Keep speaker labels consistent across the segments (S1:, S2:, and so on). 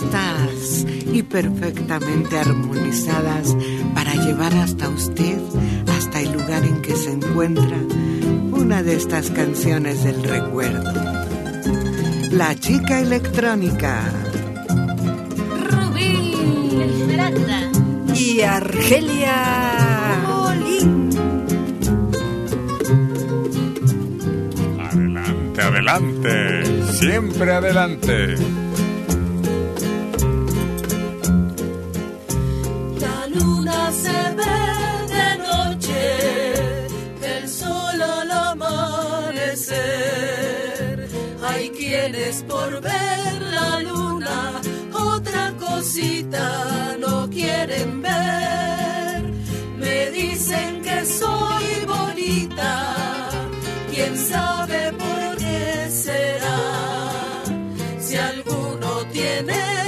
S1: listas y perfectamente armonizadas para llevar hasta usted, hasta el lugar en que se encuentra, una de estas canciones del recuerdo. La chica electrónica.
S2: Rubí Esmeralda.
S3: Y Argelia.
S2: Molín.
S4: Adelante, adelante, siempre adelante.
S5: Hay quienes por ver la luna otra cosita no quieren ver. Me dicen que soy bonita, quién sabe por qué será. Si alguno tiene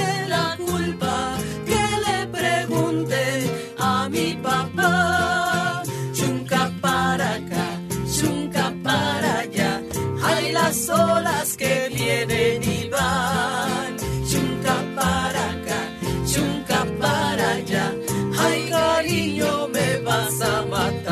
S5: las olas que vienen y van. Chunca para acá, chunca para allá. Ay, cariño, me vas a matar.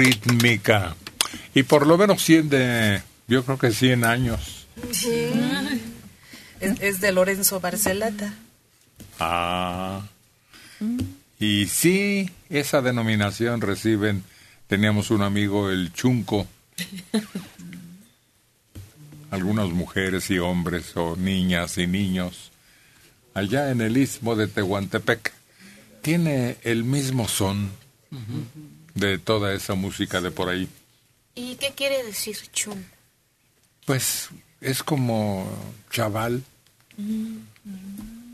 S4: Rítmica. Y por lo menos 100 de, yo creo que 100 años.
S3: Es, es de Lorenzo Barcelata.
S4: Ah. Y sí, esa denominación reciben, teníamos un amigo, el Chunco. Algunas mujeres y hombres, o niñas y niños, allá en el istmo de Tehuantepec. Tiene el mismo son de toda esa música de por ahí.
S2: ¿Y qué quiere decir chum?
S4: Pues es como chaval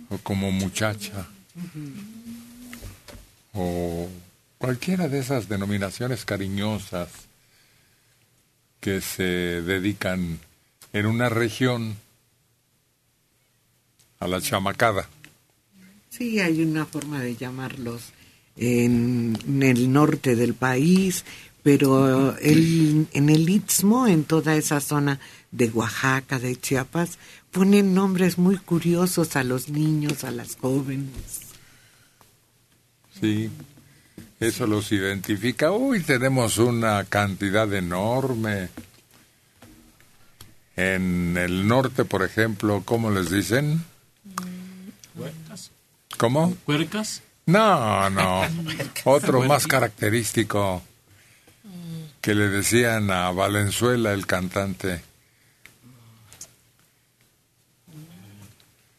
S4: o como muchacha o cualquiera de esas denominaciones cariñosas que se dedican en una región a la chamacada.
S1: Sí, hay una forma de llamarlos en, en el norte del país, pero el, en el Istmo, en toda esa zona de Oaxaca, de Chiapas, ponen nombres muy curiosos a los niños, a las jóvenes.
S4: Sí, eso los identifica. Uy, tenemos una cantidad enorme. En el norte, por ejemplo, ¿cómo les dicen?
S6: ¿Huercas?
S4: ¿Cómo?
S6: ¿Huercas?
S4: No, no. Otro más característico que le decían a Valenzuela, el cantante.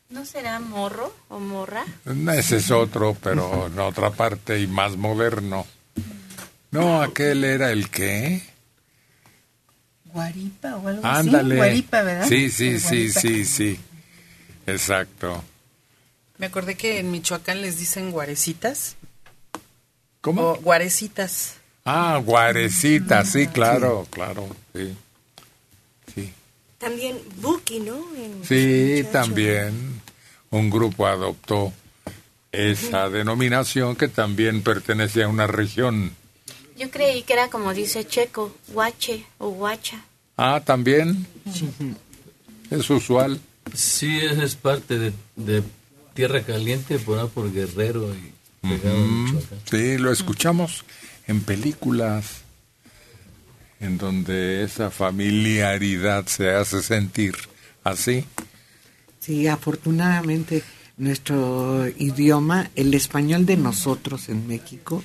S2: ¿No será morro o morra?
S4: Ese es otro, pero en otra parte y más moderno. No, aquel era el qué?
S3: Guaripa o algo así.
S4: Ándale.
S3: Guaripa, ¿verdad?
S4: Sí, sí, sí, sí, sí. Exacto.
S3: Me acordé que en Michoacán les dicen guarecitas.
S4: ¿Cómo?
S3: O guarecitas.
S4: Ah, Guarecita, sí, claro, claro, sí. Sí,
S7: También Buki, ¿no? En-
S4: sí
S7: muchacho.
S4: también un grupo adoptó esa denominación que también pertenece a una región.
S2: Yo creí que era como dice Checo, guache o guacha.
S4: Ah, también. Es usual.
S6: Sí, esa es parte de, de Tierra Caliente, por por Guerrero y pegado
S4: Mm. Sí, lo escuchamos en películas en donde esa familiaridad se hace sentir así.
S1: Sí, afortunadamente nuestro idioma, el español de nosotros en México,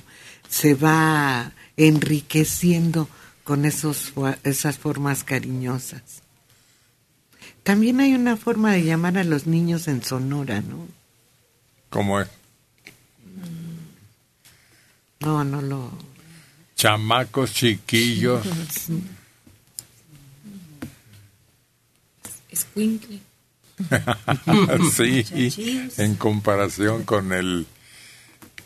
S1: se va enriqueciendo con esos, esas formas cariñosas. También hay una forma de llamar a los niños en Sonora, ¿no?
S4: Como es.
S1: No, no lo...
S4: chamacos chiquillos.
S7: Escuincle.
S4: sí, en comparación con el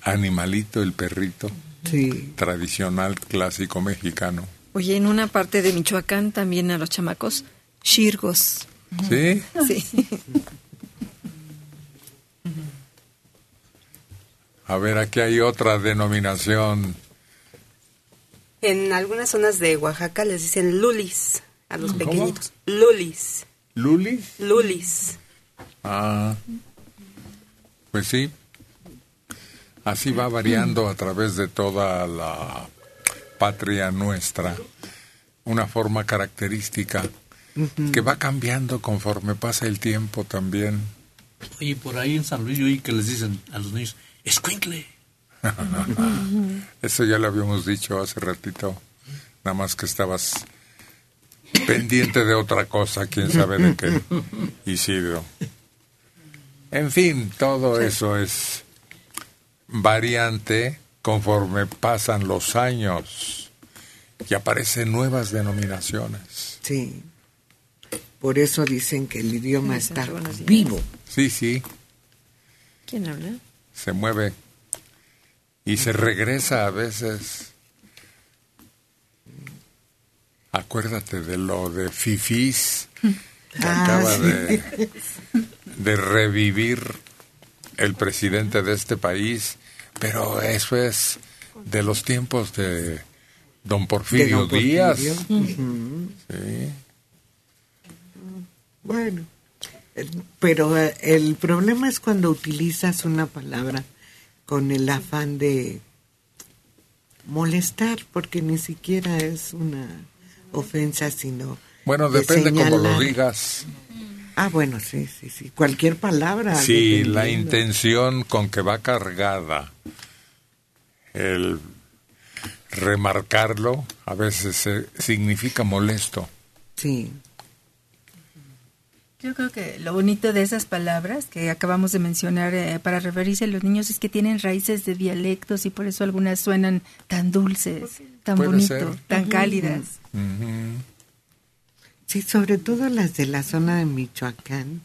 S4: animalito, el perrito
S1: Sí,
S4: tradicional clásico mexicano.
S8: Oye, en una parte de Michoacán también a los chamacos, shirgos.
S4: ¿Sí?
S8: Sí.
S4: A ver, aquí hay otra denominación.
S7: En algunas zonas de Oaxaca les dicen lulis a los
S4: ¿Cómo?
S7: pequeñitos. Lulis.
S4: ¿Lulis?
S7: Lulis.
S4: Ah, pues sí. Así va variando a través de toda la patria nuestra. Una forma característica que va cambiando conforme pasa el tiempo también.
S6: Oye, por ahí en San Luis yo oí que les dicen a los niños, escuincle.
S4: Eso ya lo habíamos dicho hace ratito. Nada más que estabas pendiente de otra cosa, quién sabe de qué. Isidro. En fin, todo eso es variante conforme pasan los años y aparecen nuevas denominaciones.
S1: sí. Por eso dicen que el idioma está vivo.
S4: Sí, sí,
S8: ¿Quién habla?
S4: Se mueve y se regresa a veces. Acuérdate de lo de Fifís que
S1: Ah,
S4: acaba
S1: sí.
S4: de, de revivir el presidente de este país, pero eso es de los tiempos de don
S1: de
S4: Porfirio,
S1: don Porfirio.
S4: Díaz. Sí.
S1: Bueno, pero eh, el problema es cuando utilizas una palabra con el afán de molestar, porque ni siquiera es una ofensa, sino...
S4: Bueno,
S1: de
S4: depende cómo lo
S1: señalar.
S4: digas.
S1: Ah, bueno, sí, sí, sí. Cualquier palabra.
S4: Sí, la intención con que va cargada el remarcarlo a veces eh, significa molesto.
S1: Sí,
S9: Yo creo que lo bonito de esas palabras que acabamos de mencionar eh, para referirse a los niños es que tienen raíces de dialectos y por eso algunas suenan tan dulces, tan bonitos, tan cálidas.
S4: Ujú.
S1: sí, sobre todo las de la zona de Michoacán,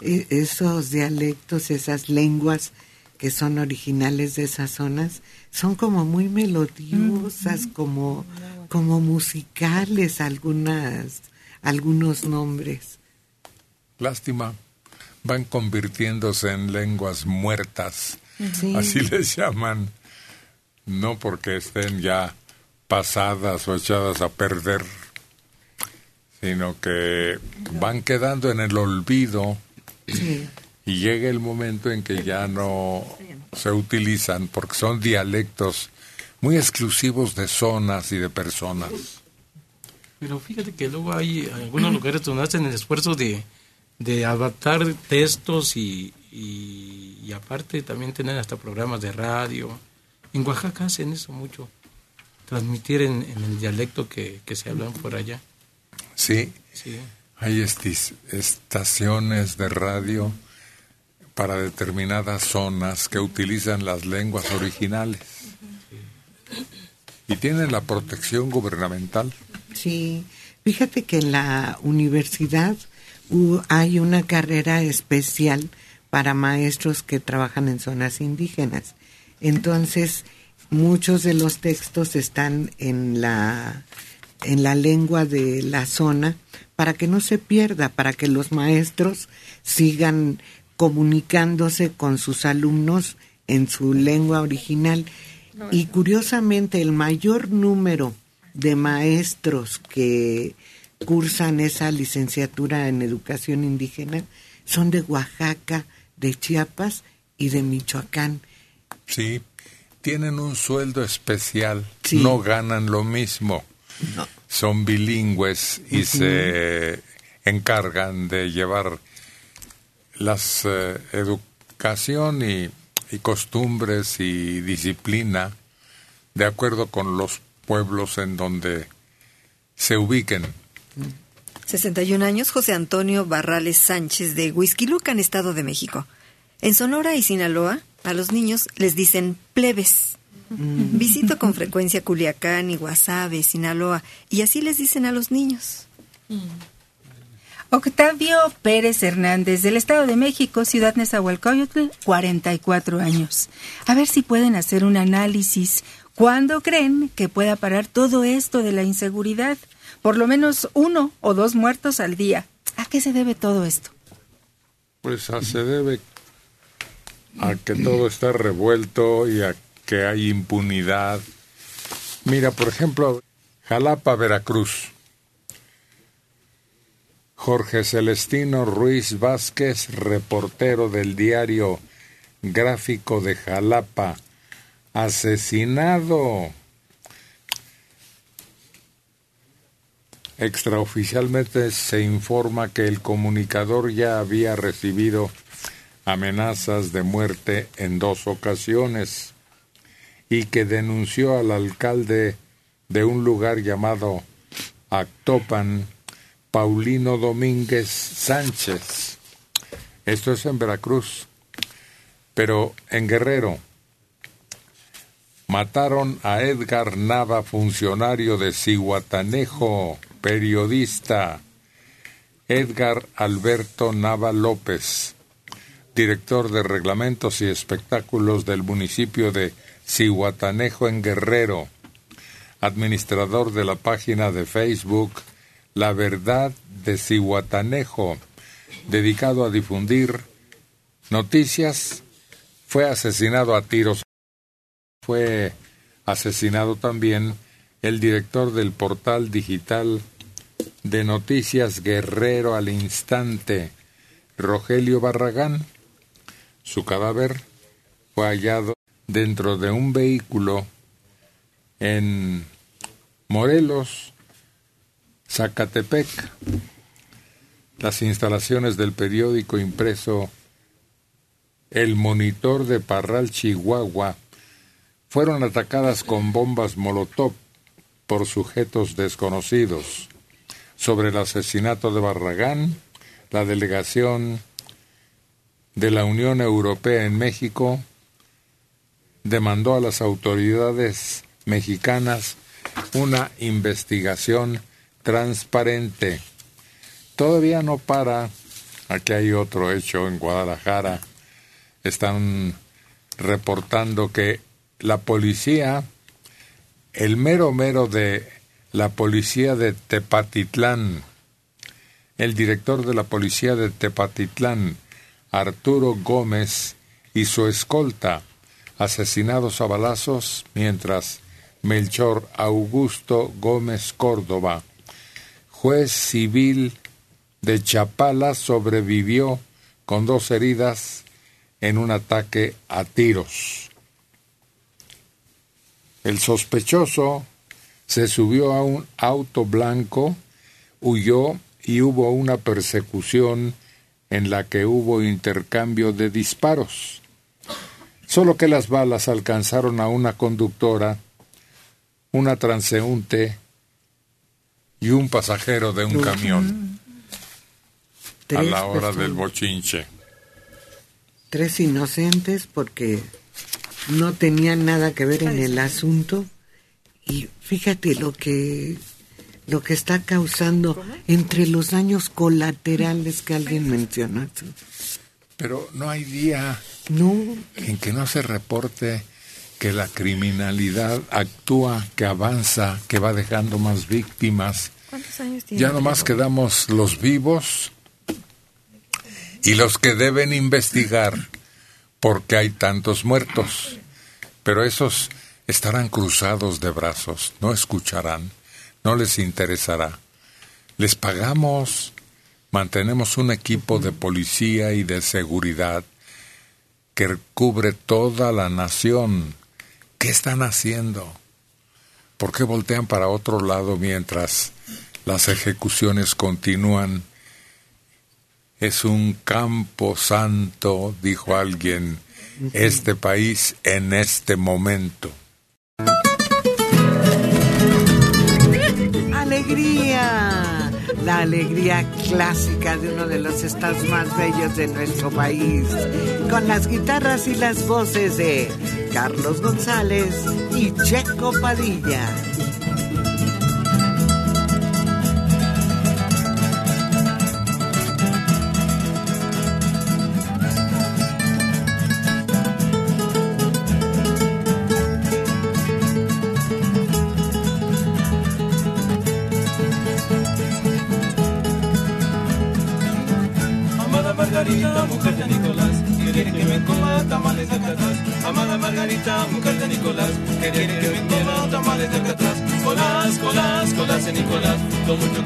S1: eh, esos dialectos, esas lenguas que son originales de esas zonas, son como muy melodiosas, como, como musicales algunas, algunos nombres.
S4: Lástima, van convirtiéndose en lenguas muertas,
S1: Sí.
S4: así les llaman, no porque estén ya pasadas o echadas a perder, sino que van quedando en el olvido
S1: Sí.
S4: y llega el momento en que ya no se utilizan porque son dialectos muy exclusivos de zonas y de personas.
S6: Pero fíjate que luego hay algunos lugares donde hacen el esfuerzo de, de adaptar textos y, y, y aparte también tener hasta programas de radio. En Oaxaca hacen eso mucho, transmitir en, en el dialecto que, que se hablan por allá.
S4: Sí,
S6: Sí.
S4: hay estis- estaciones de radio para determinadas zonas que utilizan las lenguas originales y tienen la protección gubernamental.
S1: Sí, fíjate que en la universidad hay una carrera especial para maestros que trabajan en zonas indígenas. Entonces, muchos de los textos están en la en la lengua de la zona para que no se pierda, para que los maestros sigan comunicándose con sus alumnos en su lengua original. Y curiosamente el mayor número de maestros que cursan esa licenciatura en educación indígena son de Oaxaca, de Chiapas y de Michoacán.
S4: Sí, tienen un sueldo especial,
S1: Sí.
S4: no ganan lo mismo.
S1: No.
S4: Son bilingües y se encargan de llevar las eh, educación y, y costumbres y disciplina de acuerdo con los pueblos en donde se ubiquen.
S8: 61 años, José Antonio Barrales Sánchez de Huizquilucan, Estado de México. En Sonora y Sinaloa, a los niños les dicen plebes. Visito con frecuencia Culiacán y Guasave, Sinaloa, y así les dicen a los niños.
S9: Octavio Pérez Hernández, del Estado de México, Ciudad Nezahualcóyotl, 44 años. A ver si pueden hacer un análisis. ¿Cuándo creen que pueda parar todo esto de la inseguridad? Por lo menos uno o dos muertos al día. ¿A qué se debe todo esto?
S4: Pues a- se debe a que todo está revuelto y a que hay impunidad. Mira, por ejemplo, Jalapa, Veracruz. Jorge Celestino Ruiz Vázquez, reportero del diario Gráfico de Jalapa, asesinado. Extraoficialmente se informa que el comunicador ya había recibido amenazas de muerte en dos ocasiones y que denunció al alcalde de un lugar llamado Actopan, Paulino Domínguez Sánchez. Esto es en Veracruz. Pero en Guerrero mataron a Edgar Nava, funcionario de Cihuatanejo, periodista. Edgar Alberto Nava López, director de reglamentos y espectáculos del municipio de Cihuatanejo en Guerrero, administrador de la página de Facebook La Verdad de Cihuatanejo, dedicado a difundir noticias, fue asesinado a tiros. Fue asesinado también el director del portal digital de noticias Guerrero al Instante, Rogelio Barragán. Su cadáver fue hallado dentro de un vehículo en Morelos, Zacatepec. Las instalaciones del periódico impreso El Monitor de Parral, Chihuahua, fueron atacadas con bombas Molotov por sujetos desconocidos. Sobre el asesinato de Barragán, la delegación de la Unión Europea en México demandó a las autoridades mexicanas una investigación transparente. Todavía no para. Aquí hay otro hecho en Guadalajara. Están reportando que la policía, el mero mero de la policía de Tepatitlán, el director de la policía de Tepatitlán, Arturo Gómez, y su escolta, asesinados a balazos, mientras Melchor Augusto Gómez Córdoba, juez civil de Chapala, sobrevivió con dos heridas en un ataque a tiros. El sospechoso se subió a un auto blanco, huyó y hubo una persecución en la que hubo intercambio de disparos. Solo que las balas alcanzaron a una conductora, una transeúnte y un pasajero de un camión a la hora del bochinche.
S1: tres inocentes porque no tenían nada que ver en el asunto. Y fíjate lo que lo que está causando entre los daños colaterales que alguien mencionó
S4: Pero no hay día
S1: No,
S4: en que no se reporte que la criminalidad actúa, que avanza, que va dejando más víctimas.
S8: ¿Cuántos años tiene?
S4: Ya nomás quedamos los vivos y los que deben investigar porque hay tantos muertos. Pero esos estarán cruzados de brazos, no escucharán, no les interesará. Les pagamos, mantenemos un equipo de policía y de seguridad que cubre toda la nación. ¿Qué están haciendo? ¿Por qué voltean para otro lado mientras las ejecuciones continúan? Es un campo santo, dijo alguien, este país en este momento.
S1: alegría. La alegría clásica de uno de los estados más bellos de nuestro país. Con las guitarras y las voces de Carlos González y Checo Padilla.
S10: Nicolás, lo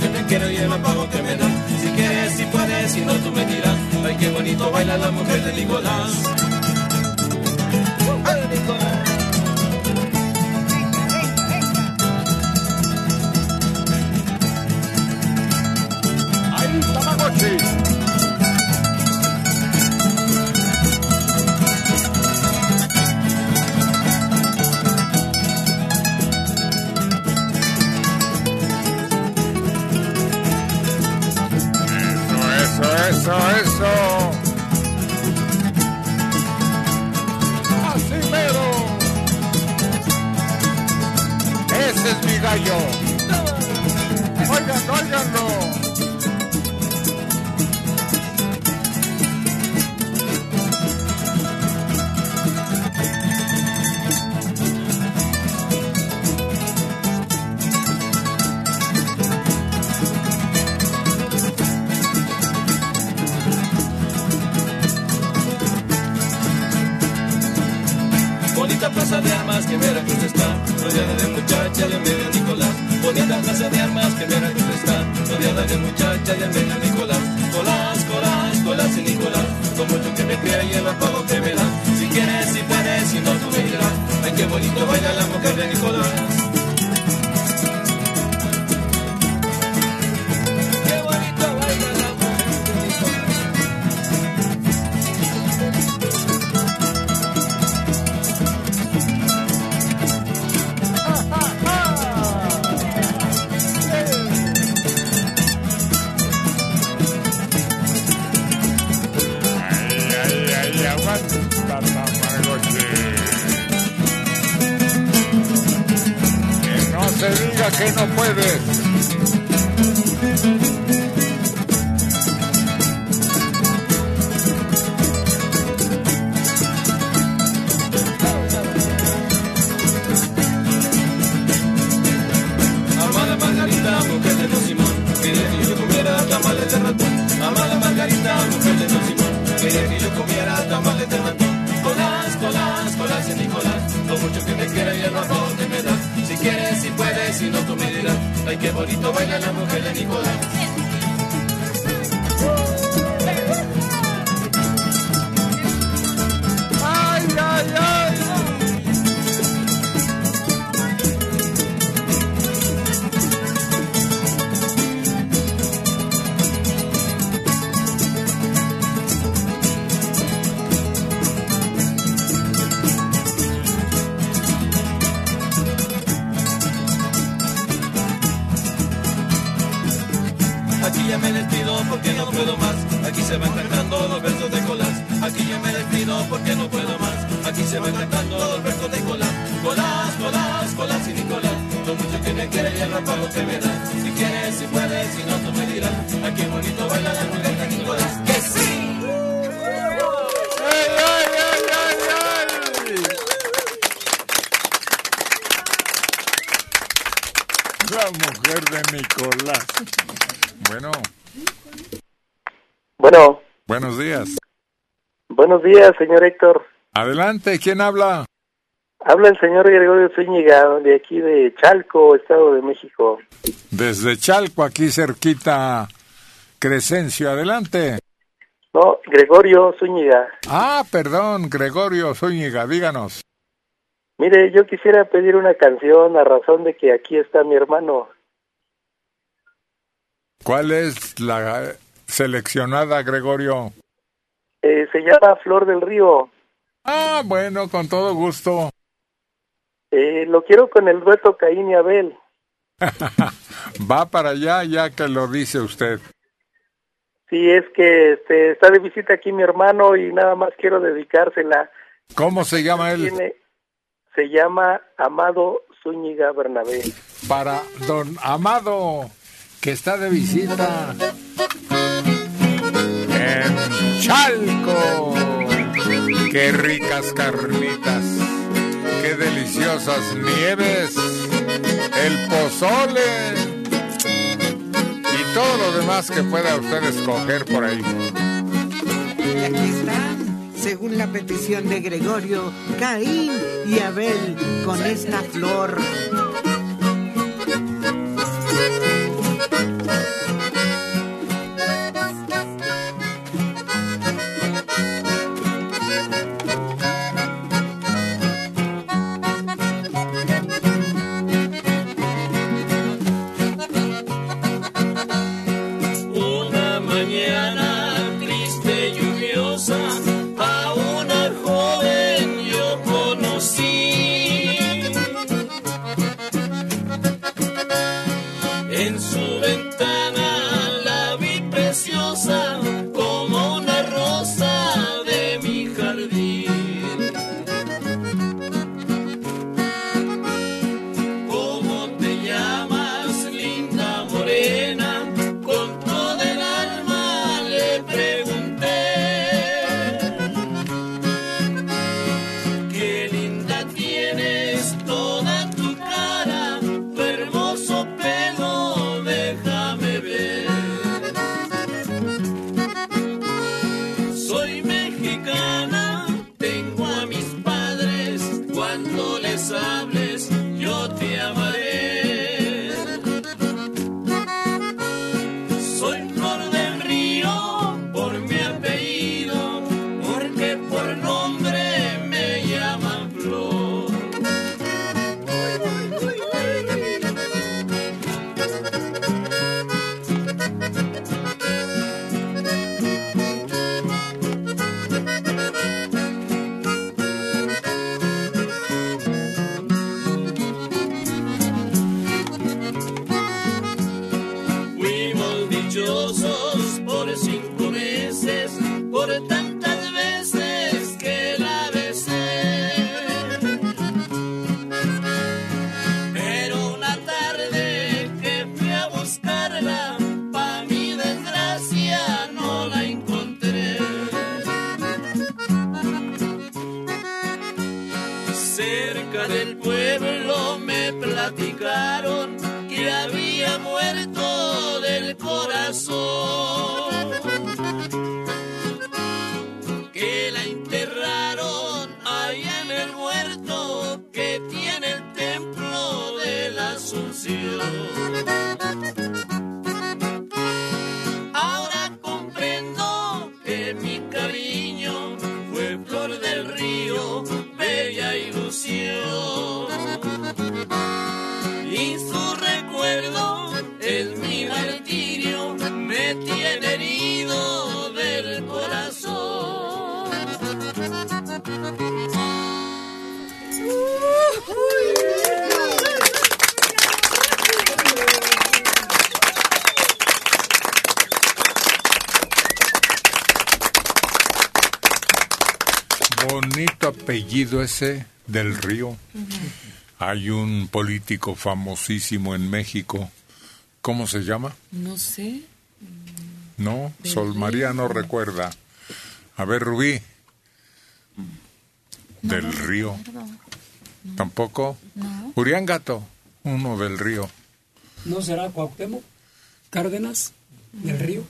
S10: Bonito baila la mujer de Nicolás.
S4: Buenos días,
S11: señor Héctor.
S4: Adelante, ¿quién habla?
S11: Habla el señor Gregorio Zúñiga, de aquí de Chalco, Estado de México.
S4: Desde Chalco, aquí cerquita, Crescencio, adelante.
S11: No, Gregorio Zúñiga.
S4: Ah, perdón, Gregorio Zúñiga, díganos.
S11: Mire, yo quisiera pedir una canción a razón de que aquí está mi hermano.
S4: ¿Cuál es la seleccionada, Gregorio?
S11: Eh, se llama Flor del Río.
S4: Ah, bueno, con todo gusto.
S11: Eh, lo quiero con el dueto Caín y Abel.
S4: Va para allá ya que lo dice usted.
S11: Sí, es que este, está de visita aquí mi hermano y nada más quiero dedicársela.
S4: ¿Cómo se llama él?
S11: Tiene, se llama Amado Zúñiga Bernabé.
S4: Para don Amado, que está de visita en Chalco. Qué ricas carnitas, qué deliciosas nieves, el pozole y todo lo demás que pueda usted escoger por ahí.
S10: Y aquí están, según la petición de Gregorio, Caín y Abel con esta flor.
S4: Ese del río. Hay un político famosísimo en México. ¿Cómo se llama?
S12: No sé.
S4: No, Sol María no recuerda. A ver, Rubí. del río. ¿Tampoco?
S12: No.
S4: Uriangato, uno del río.
S13: ¿No será Cuauhtémoc? Cárdenas, del río.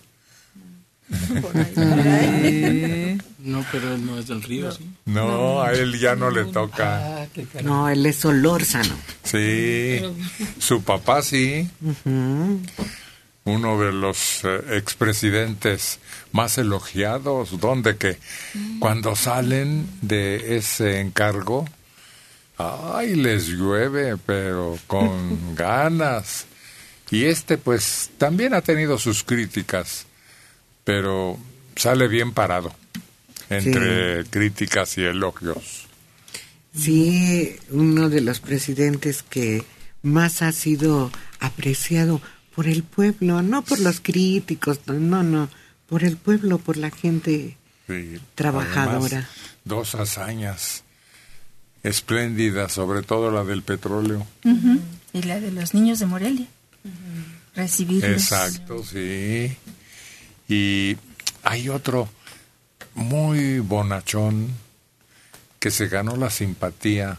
S6: No, pero él no es del río, ¿sí?
S4: No, a él ya no le toca.
S1: No, él es Solórzano.
S4: Sí, su papá sí. Uno de los eh, expresidentes más elogiados, donde que cuando salen de ese encargo, ay, les llueve, pero con ganas. Y este pues también ha tenido sus críticas, pero sale bien parado entre críticas y elogios.
S1: Sí, uno de los presidentes que más ha sido apreciado por el pueblo, no por los críticos, no, no, por el pueblo, por la gente
S4: Sí.
S1: trabajadora.
S4: Además, dos hazañas espléndidas, sobre todo la del petróleo.
S9: Y la de los niños de Morelia. Recibirlos.
S4: Exacto, sí. Y hay otro muy bonachón que se ganó la simpatía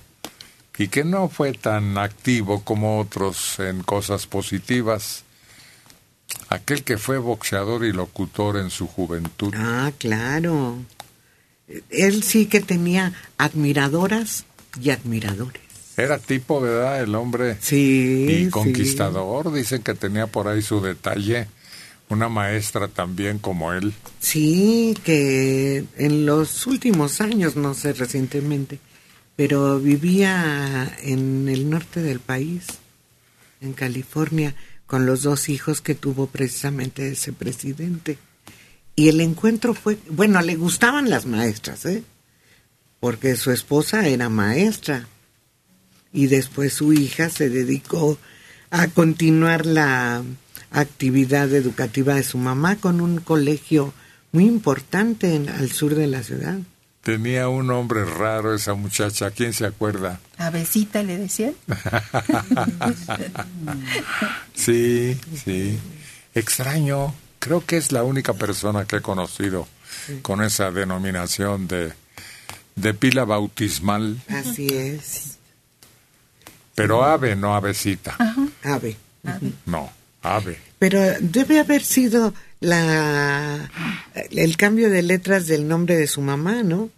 S4: y que no fue tan activo como otros en cosas positivas. Aquel que fue boxeador y locutor en su juventud.
S1: Ah, claro. Él sí que tenía admiradoras y admiradores.
S4: Era tipo, ¿verdad? El hombre.
S1: Sí.
S4: Y
S1: sí.
S4: conquistador. Dicen que tenía por ahí su detalle. Una maestra también como él.
S1: Sí, que en los últimos años, no sé recientemente, pero vivía en el norte del país, en California, con los dos hijos que tuvo precisamente ese presidente. Y el encuentro fue, bueno, le gustaban las maestras, ¿eh? Porque su esposa era maestra y después su hija se dedicó a continuar la actividad educativa de su mamá con un colegio muy importante en, al sur de la ciudad.
S4: Tenía un nombre raro esa muchacha. ¿Quién se acuerda?
S9: Abecita le decían.
S4: sí, sí. Extraño. Creo que es la única persona que he conocido con esa denominación de, de pila bautismal.
S1: Así es.
S4: Pero ave, no avecita.
S1: Ave.
S4: No, ave.
S1: Pero debe haber sido la el cambio de letras del nombre de su mamá, ¿no?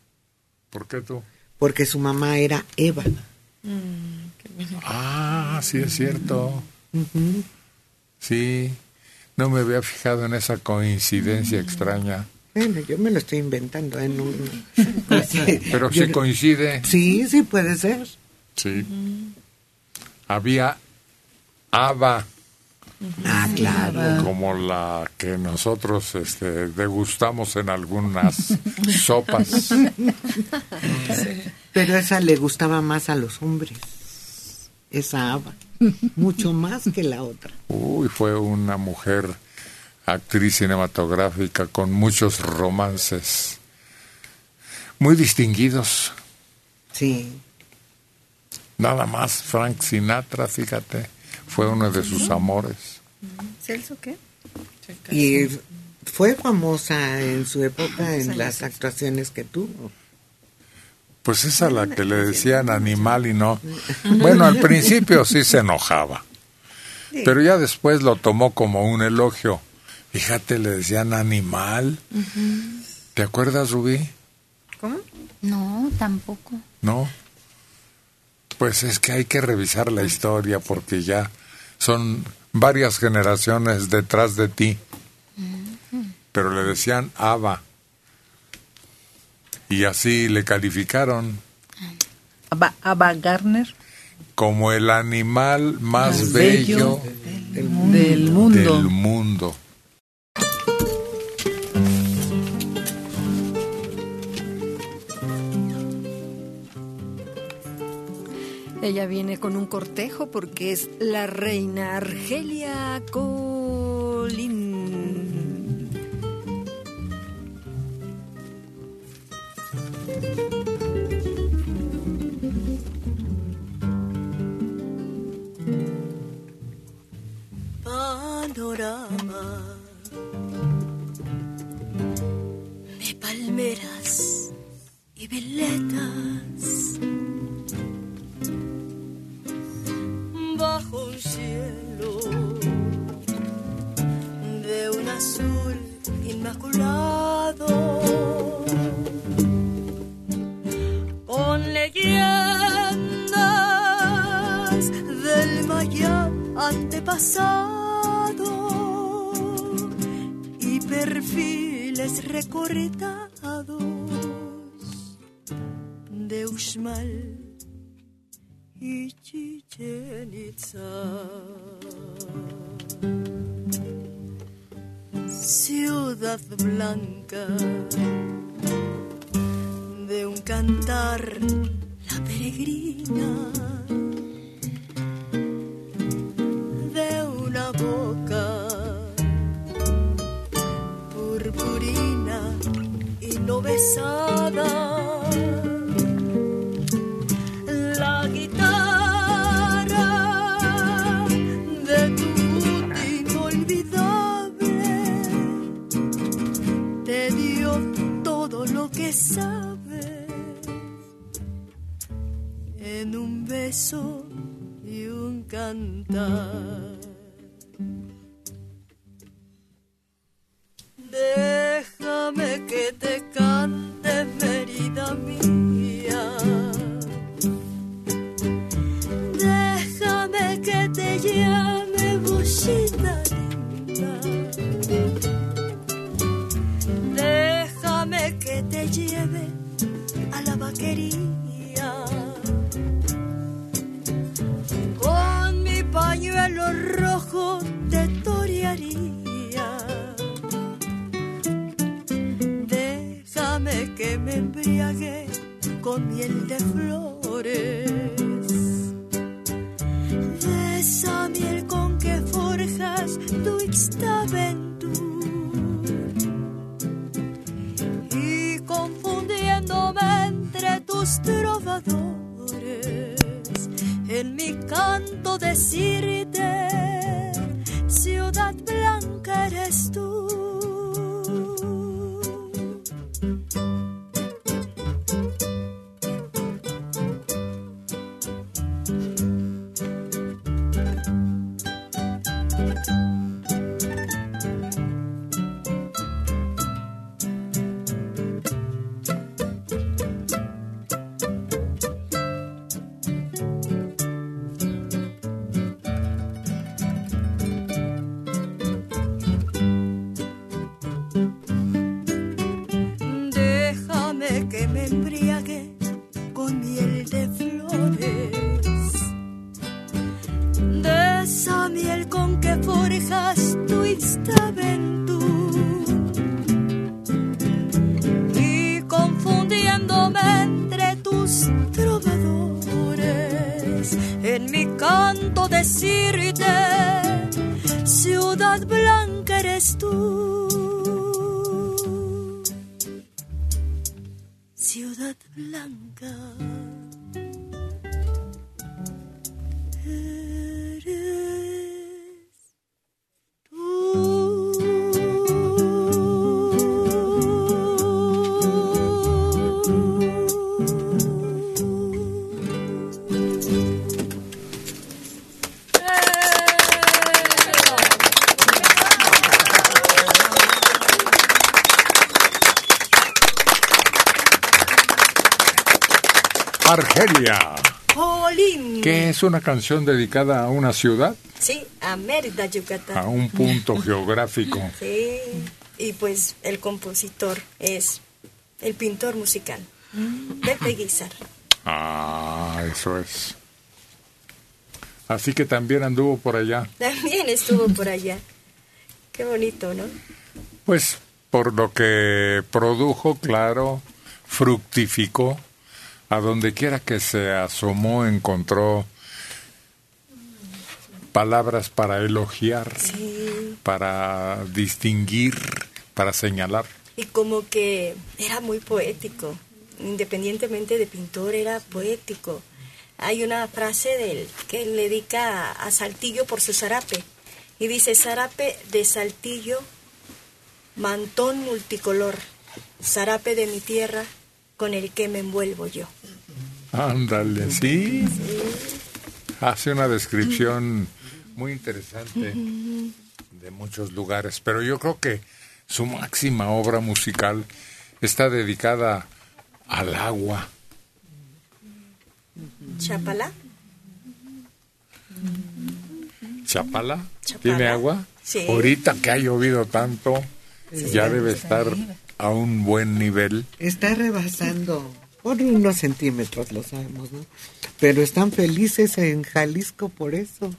S4: ¿Por qué tú?
S1: Porque su mamá era Eva.
S4: Ah, sí es cierto. Sí, no me había fijado en esa coincidencia extraña.
S1: Bueno, yo me lo estoy inventando. ¿eh? No, no.
S4: Pero sí coincide.
S1: Sí, sí puede ser.
S4: Sí. Había Ava.
S1: Ah, claro.
S4: Como la que nosotros este, degustamos en algunas sopas.
S1: Pero esa le gustaba más a los hombres. Esa Ava. Mucho más que la otra.
S4: Uy, fue una mujer actriz cinematográfica con muchos romances muy distinguidos.
S1: Sí.
S4: Nada más Frank Sinatra, fíjate, fue uno de sus amores.
S8: ¿Celso qué?
S1: Y fue famosa en su época en las actuaciones que tuvo.
S4: Pues esa la que le decían animal y no. Bueno, al principio sí se enojaba, pero ya después lo tomó como un elogio. Fíjate, le decían animal. ¿Te acuerdas, Rubí?
S8: ¿Cómo?
S2: No, tampoco.
S4: ¿No? Pues es que hay que revisar la historia porque ya son varias generaciones detrás de ti. Pero le decían Ava. Y así le calificaron
S3: Aba, Aba Garner
S4: como el animal más
S3: Más
S4: bello,
S3: bello del mundo.
S4: del mundo.
S8: Ella viene con un cortejo porque es la reina Argelia Colín.
S5: panorama de palmeras y veletas bajo un cielo de un azul inmaculado. Con leyendas del maya antepasado y perfiles recortados de Uxmal y Chichen Itza. Ciudad blanca. De un cantar la peregrina. De una boca purpurina y no besada sabes en un beso y un cantar. Déjame que te cante, Lleve a la vaquería. Con mi pañuelo rojo te torearía. Déjame que me embriague con miel de flores. De esa miel con que forjas tu ixtaventur. Tus trovadores, en mi canto decirte, ciudad blanca eres tú. Tú.
S4: Es una canción dedicada a una ciudad,
S7: Sí, a Mérida, Yucatán.
S4: a un punto geográfico.
S7: Sí, y pues el compositor es el pintor musical, Pepe Guizar.
S4: Ah, eso es. Así que también anduvo por allá.
S7: También estuvo por allá. Qué bonito, ¿no?
S4: Pues por lo que produjo, claro, fructificó, a donde quiera que se asomó encontró palabras para elogiar,
S7: Sí.
S4: para distinguir, para señalar.
S7: Y como que era muy poético. Independientemente de pintor, era poético. Hay una frase del que le dedica a, Saltillo por su zarape. Y dice, zarape de Saltillo, mantón multicolor, zarape de mi tierra, con el que me envuelvo yo.
S4: Ándale, sí. Hace una descripción muy interesante de muchos lugares, pero yo creo que su máxima obra musical está dedicada al agua.
S7: ¿Chapala?
S4: ¿Chapala?
S7: Chapala.
S4: ¿Tiene agua?
S7: Sí.
S4: Ahorita que ha llovido tanto,
S1: Sí.
S4: ya debe estar a un buen nivel.
S1: Está rebasando por unos centímetros, lo sabemos, ¿no? Pero están felices en Jalisco por eso,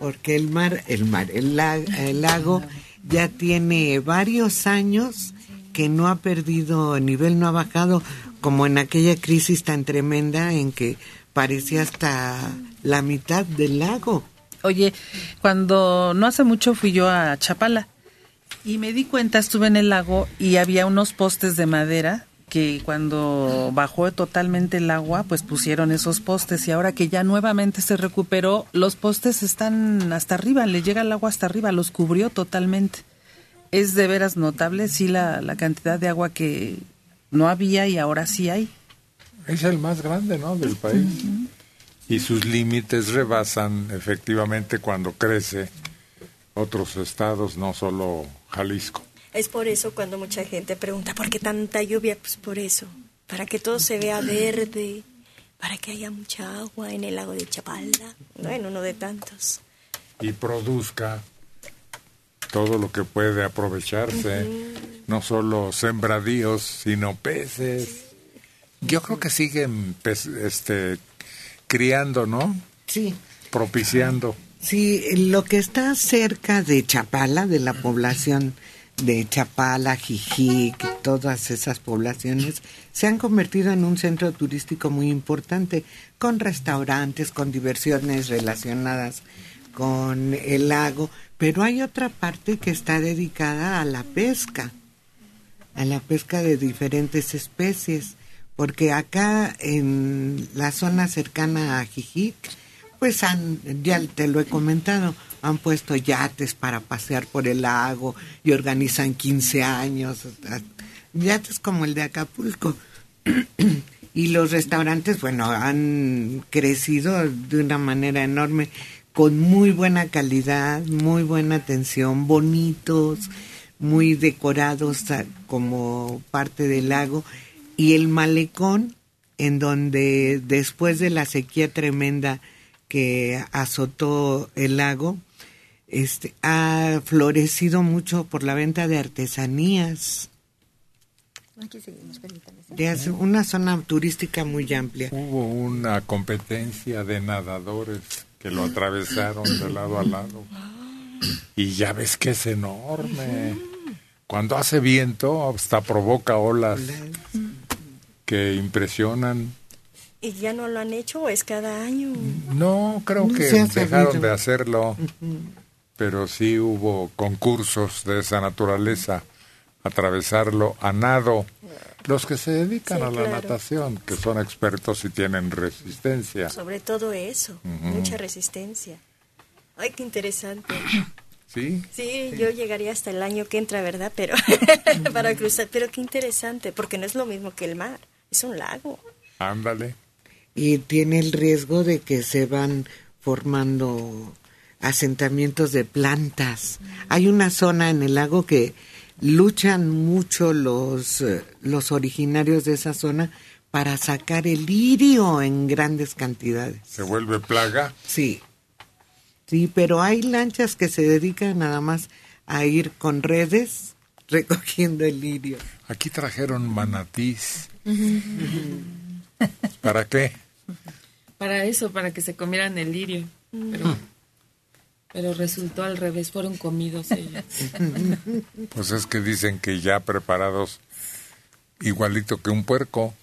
S1: porque el mar, el mar, el, el lago ya tiene varios años que no ha perdido nivel, no ha bajado, como en aquella crisis tan tremenda en que parecía hasta la mitad del lago.
S3: Oye, cuando no hace mucho fui yo a Chapala y me di cuenta, estuve en el lago y había unos postes de madera que cuando bajó totalmente el agua, pues pusieron esos postes y ahora que ya nuevamente se recuperó, los postes están hasta arriba, le llega el agua hasta arriba, los cubrió totalmente. Es de veras notable, sí, la, la cantidad de agua que no había y ahora sí hay.
S4: Es el más grande, ¿no? Del país. Y sus límites rebasan efectivamente cuando crece otros estados, no solo Jalisco.
S7: Es por eso cuando mucha gente pregunta, ¿por qué tanta lluvia? Pues por eso, para que todo se vea verde, para que haya mucha agua en el lago de Chapala, bueno, uno de tantos.
S4: y produzca todo lo que puede aprovecharse, no solo sembradíos, sino peces. Yo creo que siguen pez- este, criando, ¿no?
S1: Sí.
S4: Propiciando.
S1: Sí, lo que está cerca de Chapala, de la población de Chapala, Jijic, todas esas poblaciones, se han convertido en un centro turístico muy importante, con restaurantes, con diversiones relacionadas con el lago, pero hay otra parte que está dedicada a la pesca, a la pesca de diferentes especies, porque acá en la zona cercana a Jijic, pues han, ya te lo he comentado, han puesto yates para pasear por el lago y organizan 15 años, yates como el de Acapulco. y los restaurantes, bueno, han crecido de una manera enorme, con muy buena calidad, muy buena atención, bonitos, muy decorados a- como parte del lago. Y el malecón, en donde después de la sequía tremenda que azotó el lago, este, ha florecido mucho por la venta de artesanías.
S8: Aquí seguimos, permítame.
S1: de hace- una zona turística muy amplia.
S4: Hubo una competencia de nadadores que lo atravesaron de lado a lado. Y ya ves que es enorme. Cuando hace viento, hasta provoca olas que impresionan.
S7: ¿Y ya no lo han hecho o es cada año?
S4: No, creo
S1: No
S4: que dejaron de hacerlo, pero sí hubo concursos de esa naturaleza, atravesarlo a nado. Los que se dedican
S7: Sí,
S4: a la
S7: claro.
S4: natación, que son expertos y tienen resistencia.
S7: Sobre todo eso, mucha resistencia. Ay, qué interesante.
S4: ¿Sí?
S7: Sí, yo llegaría hasta el año que entra, ¿verdad? Pero para cruzar, pero qué interesante, porque no es lo mismo que el mar, es un lago.
S4: Ándale.
S1: y tiene el riesgo de que se van formando asentamientos de plantas. Hay una zona en el lago que luchan mucho los, eh, los originarios de esa zona para sacar el lirio en grandes cantidades.
S4: Se vuelve plaga.
S1: Sí. Sí, pero hay lanchas que se dedican nada más a ir con redes recogiendo el lirio.
S4: Aquí trajeron manatís. ¿Para qué?
S12: Para eso, para que se comieran el lirio. Pero, pero resultó al revés, fueron comidos ellos.
S4: Pues es que dicen que ya preparados igualito que un puerco.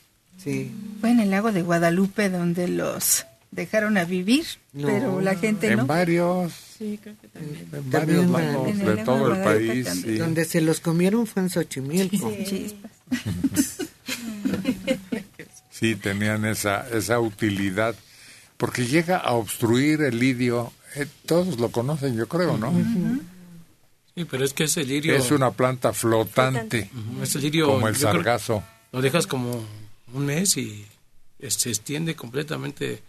S1: Sí.
S9: Fue en el lago de Guadalupe donde los dejaron a vivir,
S1: No.
S9: pero la gente
S4: En
S9: no.
S4: varios,
S12: Sí, creo que también.
S4: en
S1: También
S4: varios lagos
S9: en
S4: de
S9: lago
S4: todo
S9: de
S4: el país. sí.
S1: Donde se los comieron fue en Xochimilco.
S9: Chispas.
S4: Sí, tenían esa, esa utilidad, porque llega a obstruir el lidio, eh, todos lo conocen, yo creo, ¿no?
S6: Sí, pero es que ese lirio...
S4: Es una planta flotante,
S6: Ujú, ese lirio...
S4: como el sargazo.
S6: Lo dejas como un mes y eh, se extiende completamente,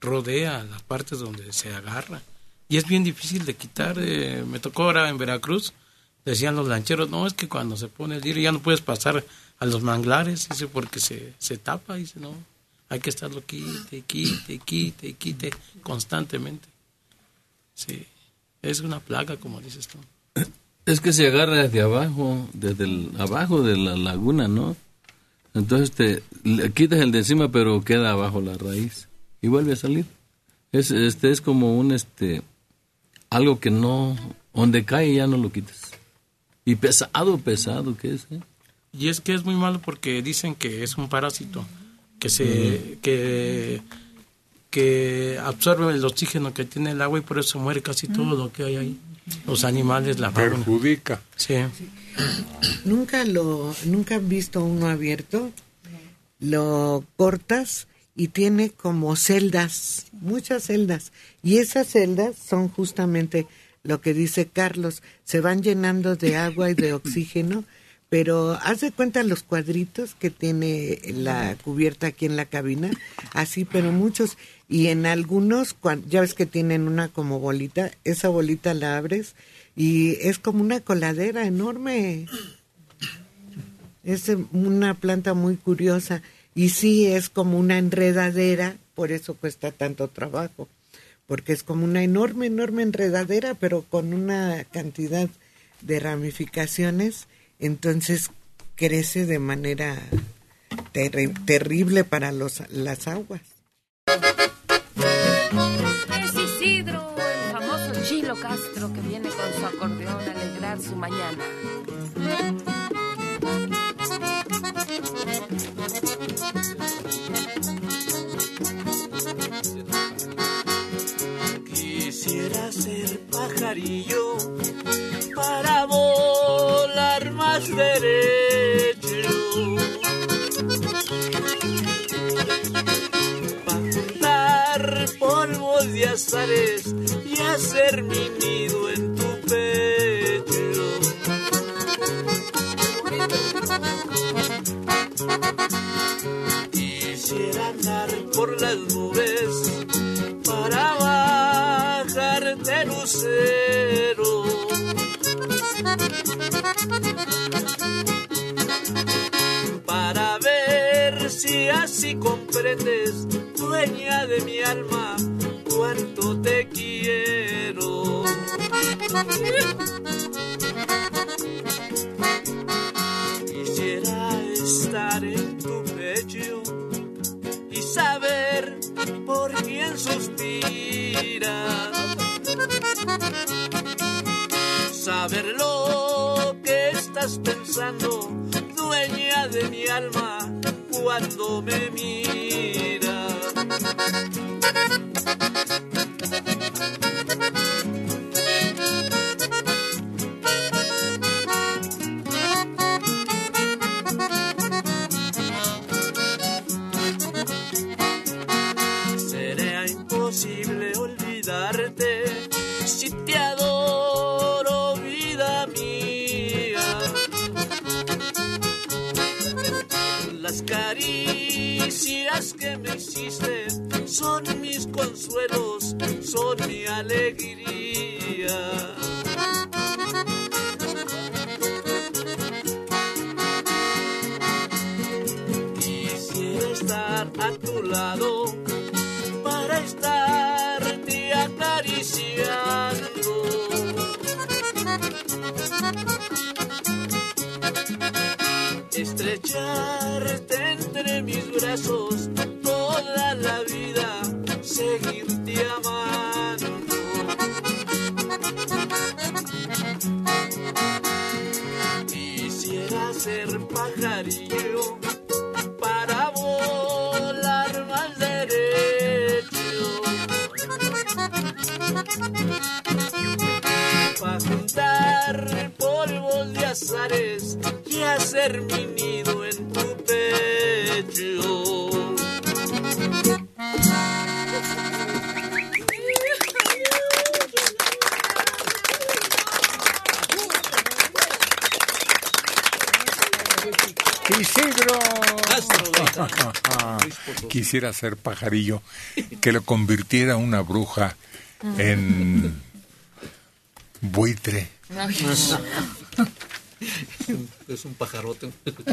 S6: rodea las partes donde se agarra. Y es bien difícil de quitar. eh, me tocó ahora en Veracruz decían los lancheros, no, es que cuando se pone el lirio ya no puedes pasar a los manglares, dice, porque se, se tapa, dice, no, hay que estarlo quite, quite, quite, quite constantemente. Sí, es una plaga, como dices tú.
S14: Es que se agarra desde abajo, desde el, abajo de la laguna, ¿no? Entonces te le quitas el de encima, pero queda abajo la raíz y vuelve a salir. Es este es como un este algo que no donde cae ya no lo quitas. Y pesado, pesado que es. ¿eh?
S6: Y es que es muy malo porque dicen que es un parásito que se que que absorbe el oxígeno que tiene el agua y por eso muere casi todo lo que hay ahí. Los animales, la fauna.
S4: Perjudica.
S6: Sí.
S1: Nunca lo, nunca han visto uno abierto. Lo cortas y tiene como celdas, muchas celdas. Y esas celdas son justamente lo que dice Carlos, se van llenando de agua y de oxígeno, pero haz de cuenta los cuadritos que tiene la cubierta aquí en la cabina, así, pero muchos. Y en algunos, ya ves que tienen una como bolita, esa bolita la abres y es como una coladera enorme. Es una planta muy curiosa y sí es como una enredadera, por eso cuesta tanto trabajo, porque es como una enorme, enorme enredadera, pero con una cantidad de ramificaciones, entonces crece de manera terri- terrible para los, las aguas.
S12: Es Isidro, el famoso Chilo Castro que viene con su acordeón a alegrar su mañana.
S10: Quisiera ser pajarillo derecho. Para juntar polvos de azares y hacer mi nido en tu pecho. Quisiera andar por las nubes para bajarte lucero. Ver si así comprendes, dueña de mi alma, cuánto te quiero. Quisiera estar en tu pecho y saber por quién suspiras. Saber lo que estás pensando, dueña de mi alma, cuando me miras. Que me hiciste son mis consuelos, son mi alegría. Quisiera estar a tu lado para estarte acariciando. Estrecharte entre mis brazos ser pajarillo para volar más derecho. Para juntar polvos de azares y hacer mi nido en tu pecho.
S4: Isidro. Quisiera ser pajarillo que lo convirtiera una bruja en buitre
S15: es un pajarote.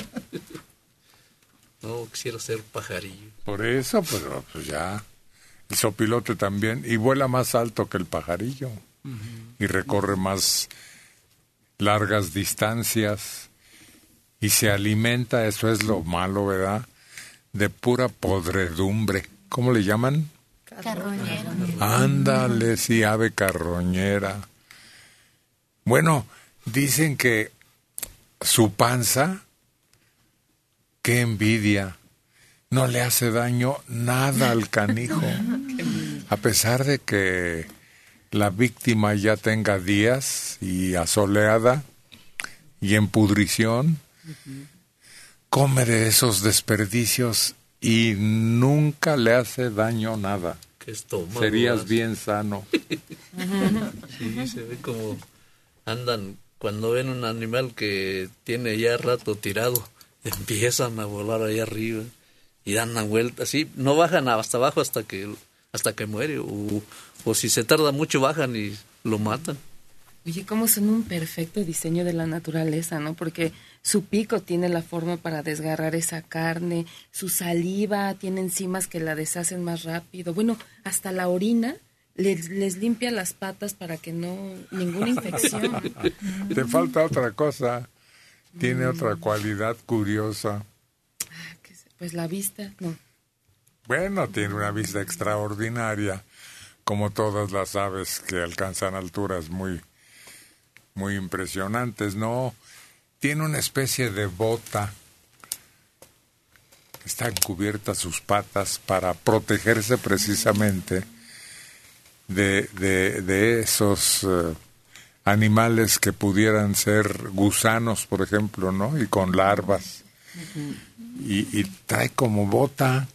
S15: No, quisiera ser pajarillo.
S4: Por eso, pero pues ya. El sopilote también. Y vuela más alto que el pajarillo. Y recorre más largas distancias. Y se alimenta, eso es lo malo, ¿verdad? De pura podredumbre. ¿Cómo le llaman?
S2: Carroñero.
S4: Ándale, sí, ave carroñera. Bueno, dicen que su panza, qué envidia, no le hace daño nada al canijo. A pesar de que la víctima ya tenga días y asoleada y en pudrición, come de esos desperdicios y nunca le hace daño nada.
S15: Qué
S4: Serías bien sano.
S15: Sí, se ve como andan cuando ven un animal que tiene ya rato tirado, empiezan a volar allá arriba y dan una vuelta, así, no bajan hasta abajo hasta que hasta que muere o, o si se tarda mucho bajan y lo matan.
S12: Oye, cómo son un perfecto diseño de la naturaleza, ¿no? Porque su pico tiene la forma para desgarrar esa carne, su saliva tiene enzimas que la deshacen más rápido. Bueno, hasta la orina les, les limpia las patas para que no ninguna infección.
S4: Te falta otra cosa. Tiene otra cualidad curiosa.
S12: Pues la vista, no.
S4: Bueno, tiene una vista extraordinaria, como todas las aves que alcanzan alturas muy, muy impresionantes. No, tiene una especie de bota. Están cubiertas sus patas para protegerse precisamente de, de, esos eh, animales que pudieran ser gusanos, por ejemplo, ¿no? Y con larvas. Y, y trae como bota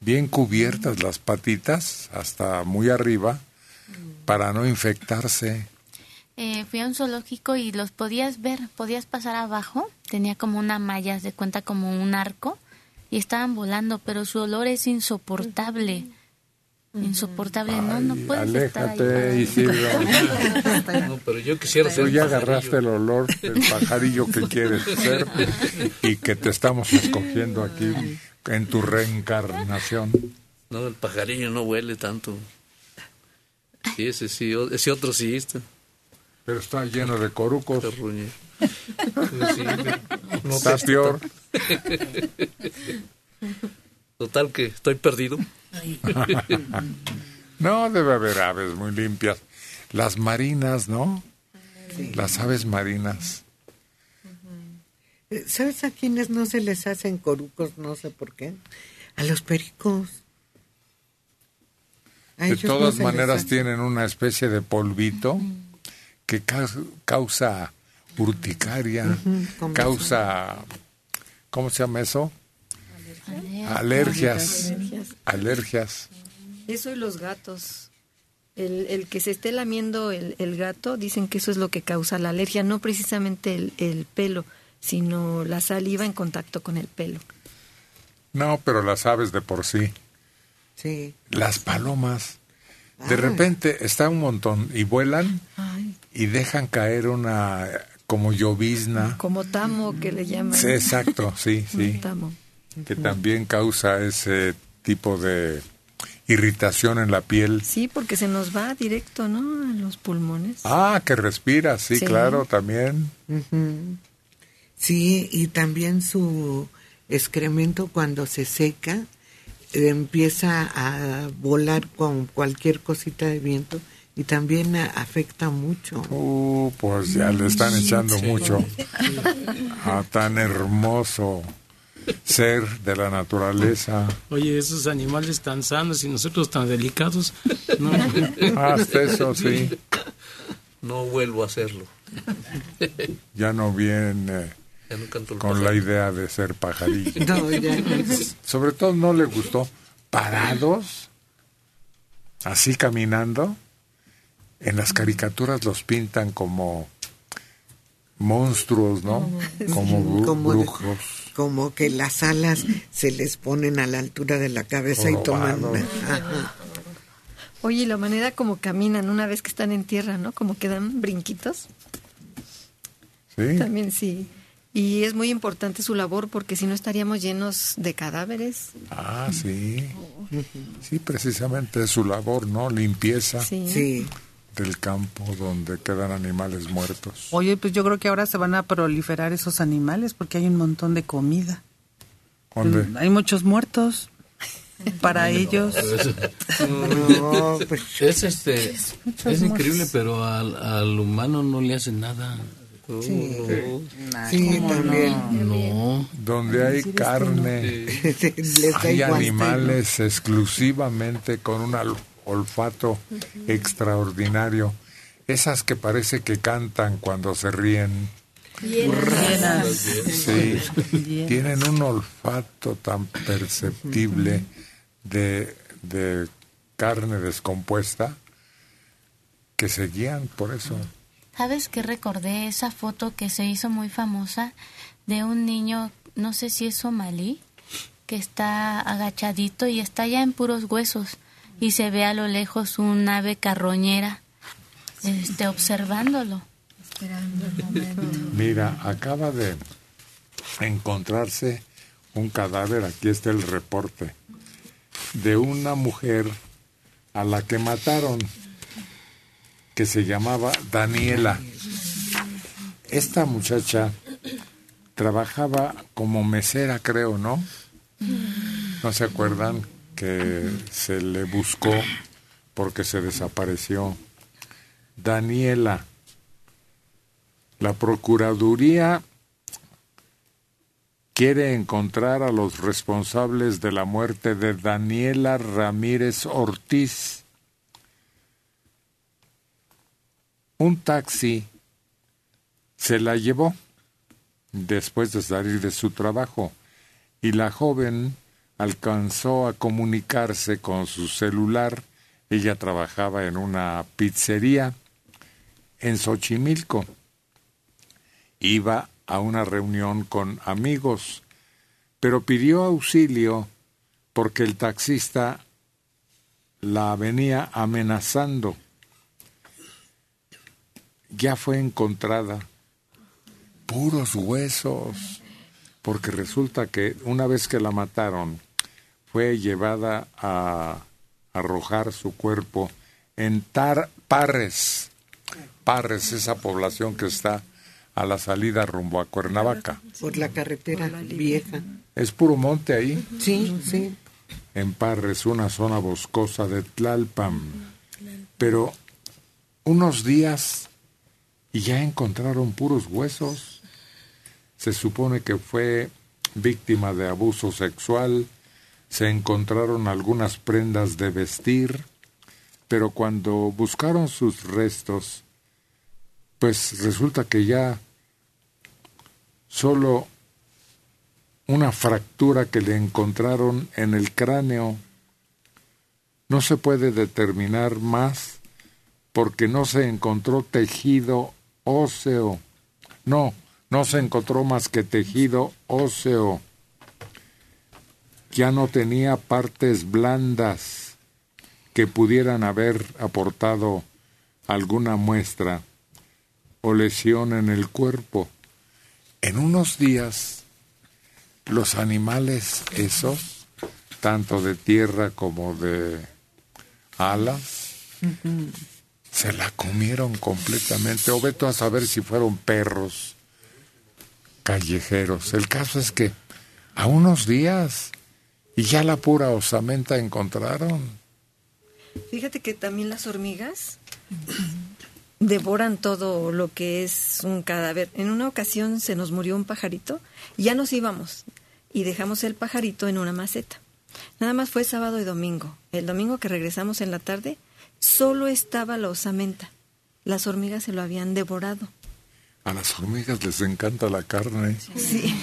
S4: bien cubiertas las patitas hasta muy arriba para no infectarse.
S2: Eh, fui a un zoológico y los podías ver, podías pasar abajo, tenía como una malla, de cuenta como un arco, y estaban volando, pero su olor es insoportable. Insoportable, no, no puedes estar ahí.
S4: Aléjate, Isidro.
S15: No, pero yo quisiera ser
S4: Tú ya agarraste el olor del pajarillo que quieres ser y que te estamos escogiendo aquí en tu reencarnación.
S15: No, el pajarillo no huele tanto. Sí, ese sí, ese otro sí está.
S4: Pero está lleno de corucos.
S15: No
S4: Está
S15: apesta
S4: peor.
S15: Total que estoy perdido.
S4: No, debe haber aves muy limpias. Las marinas, ¿no? Las aves marinas.
S1: Eh, ¿Sabes a quiénes no se les hacen corucos? No sé por qué. A los pericos.
S4: De
S1: no
S4: todas maneras tienen una especie de polvito que ca- causa urticaria, causa, ¿cómo se llama eso? Alergias.
S8: Alergias.
S4: Alergias.
S8: Eso y los gatos. El, el que se esté lamiendo el, el gato, dicen que eso es lo que causa la alergia, no precisamente el, el pelo, sino la saliva en contacto con el pelo.
S4: No, pero las aves de por sí.
S1: Sí.
S4: Las palomas. De
S1: Ah.
S4: repente está un montón y vuelan
S8: Ay,
S4: y dejan caer una como llovizna.
S8: como tamo que le llaman.
S4: Sí, exacto, sí, sí.
S8: Tamo.
S4: Que también causa ese tipo de irritación en la piel.
S8: Sí, porque se nos va directo, ¿no? A los pulmones.
S4: Ah, que respira, sí,
S8: Sí.
S4: claro, también.
S1: Sí, y también su excremento cuando se seca empieza a volar con cualquier cosita de viento y también a- afecta mucho.
S4: Uh, pues ya le están echando mucho a tan hermoso ser de la naturaleza.
S6: Oye, esos animales tan sanos y nosotros tan delicados. No.
S4: Hasta eso, sí.
S15: No vuelvo a hacerlo.
S4: Ya no viene
S15: Canto
S4: con la idea de ser pajarillo.
S1: No, ya.
S4: Sobre todo no le gustó parados, así caminando. En las caricaturas los pintan como monstruos, ¿no? Como bru-
S1: Como de-
S4: brujos.
S1: Como que las alas se les ponen a la altura de la cabeza y toman
S4: Robados.
S1: una- ajá.
S8: Oye, y la manera como caminan una vez que están en tierra, ¿no? Como que dan brinquitos.
S4: Sí.
S8: También sí. Y es muy importante su labor porque si no estaríamos llenos de cadáveres.
S4: Ah, sí. Sí, precisamente es su labor, ¿no? Limpieza
S8: Sí. Sí.
S4: del campo donde quedan animales muertos.
S3: Oye, pues yo creo que ahora se van a proliferar esos animales porque hay un montón de comida.
S4: ¿Dónde?
S3: Mm, Hay muchos muertos para ellos.
S14: No, es este es increíble, pero al, al humano no le hace nada.
S1: Sí.
S3: Nah,
S1: Sí,
S3: ¿cómo
S1: también.
S14: No.
S4: Donde hay carne, hay animales exclusivamente con un olfato extraordinario. Esas que parece que cantan cuando se ríen. Sí, tienen un olfato tan perceptible de, de carne descompuesta que se guían por eso.
S2: ¿Sabes qué recordé? Esa foto que se hizo muy famosa de un niño, no sé si es somalí, que está agachadito y está ya en puros huesos y se ve a lo lejos un ave carroñera este, observándolo.
S4: Mira, acaba de encontrarse un cadáver, aquí está el reporte, de una mujer a la que mataron, que se llamaba Daniela. Esta muchacha trabajaba como mesera, creo, ¿no? ¿No se acuerdan que se le buscó porque se desapareció? Daniela. La Procuraduría quiere encontrar a los responsables de la muerte de Daniela Ramírez Ortiz. Un taxi se la llevó después de salir de su trabajo y la joven alcanzó a comunicarse con su celular. Ella trabajaba en una pizzería en Xochimilco. Iba a una reunión con amigos, pero pidió auxilio porque el taxista la venía amenazando. Ya fue encontrada puros huesos, porque resulta que una vez que la mataron, fue llevada a arrojar su cuerpo en Tar Parres, Parres, esa población que está a la salida rumbo a Cuernavaca.
S1: Por la carretera vieja.
S4: Es puro monte ahí,
S1: Sí, sí.
S4: en Parres, una zona boscosa de Tlalpan. Pero unos días y ya encontraron puros huesos. Se supone que fue víctima de abuso sexual, se encontraron algunas prendas de vestir, pero cuando buscaron sus restos, pues resulta que ya solo una fractura que le encontraron en el cráneo no se puede determinar más porque no se encontró tejido óseo. No, no se encontró más que tejido óseo. Ya no tenía partes blandas que pudieran haber aportado alguna muestra o lesión en el cuerpo. En unos días, los animales esos, tanto de tierra como de alas, se la comieron completamente. O veto a saber si fueron perros callejeros. El caso es que a unos días y ya la pura osamenta encontraron.
S8: Fíjate que también las hormigas devoran todo lo que es un cadáver. En una ocasión se nos murió un pajarito y ya nos íbamos y dejamos el pajarito en una maceta. Nada más fue sábado y domingo. El domingo que regresamos en la tarde, solo estaba la osamenta. Las hormigas se lo habían devorado.
S4: A las hormigas les encanta la carne.
S8: Sí.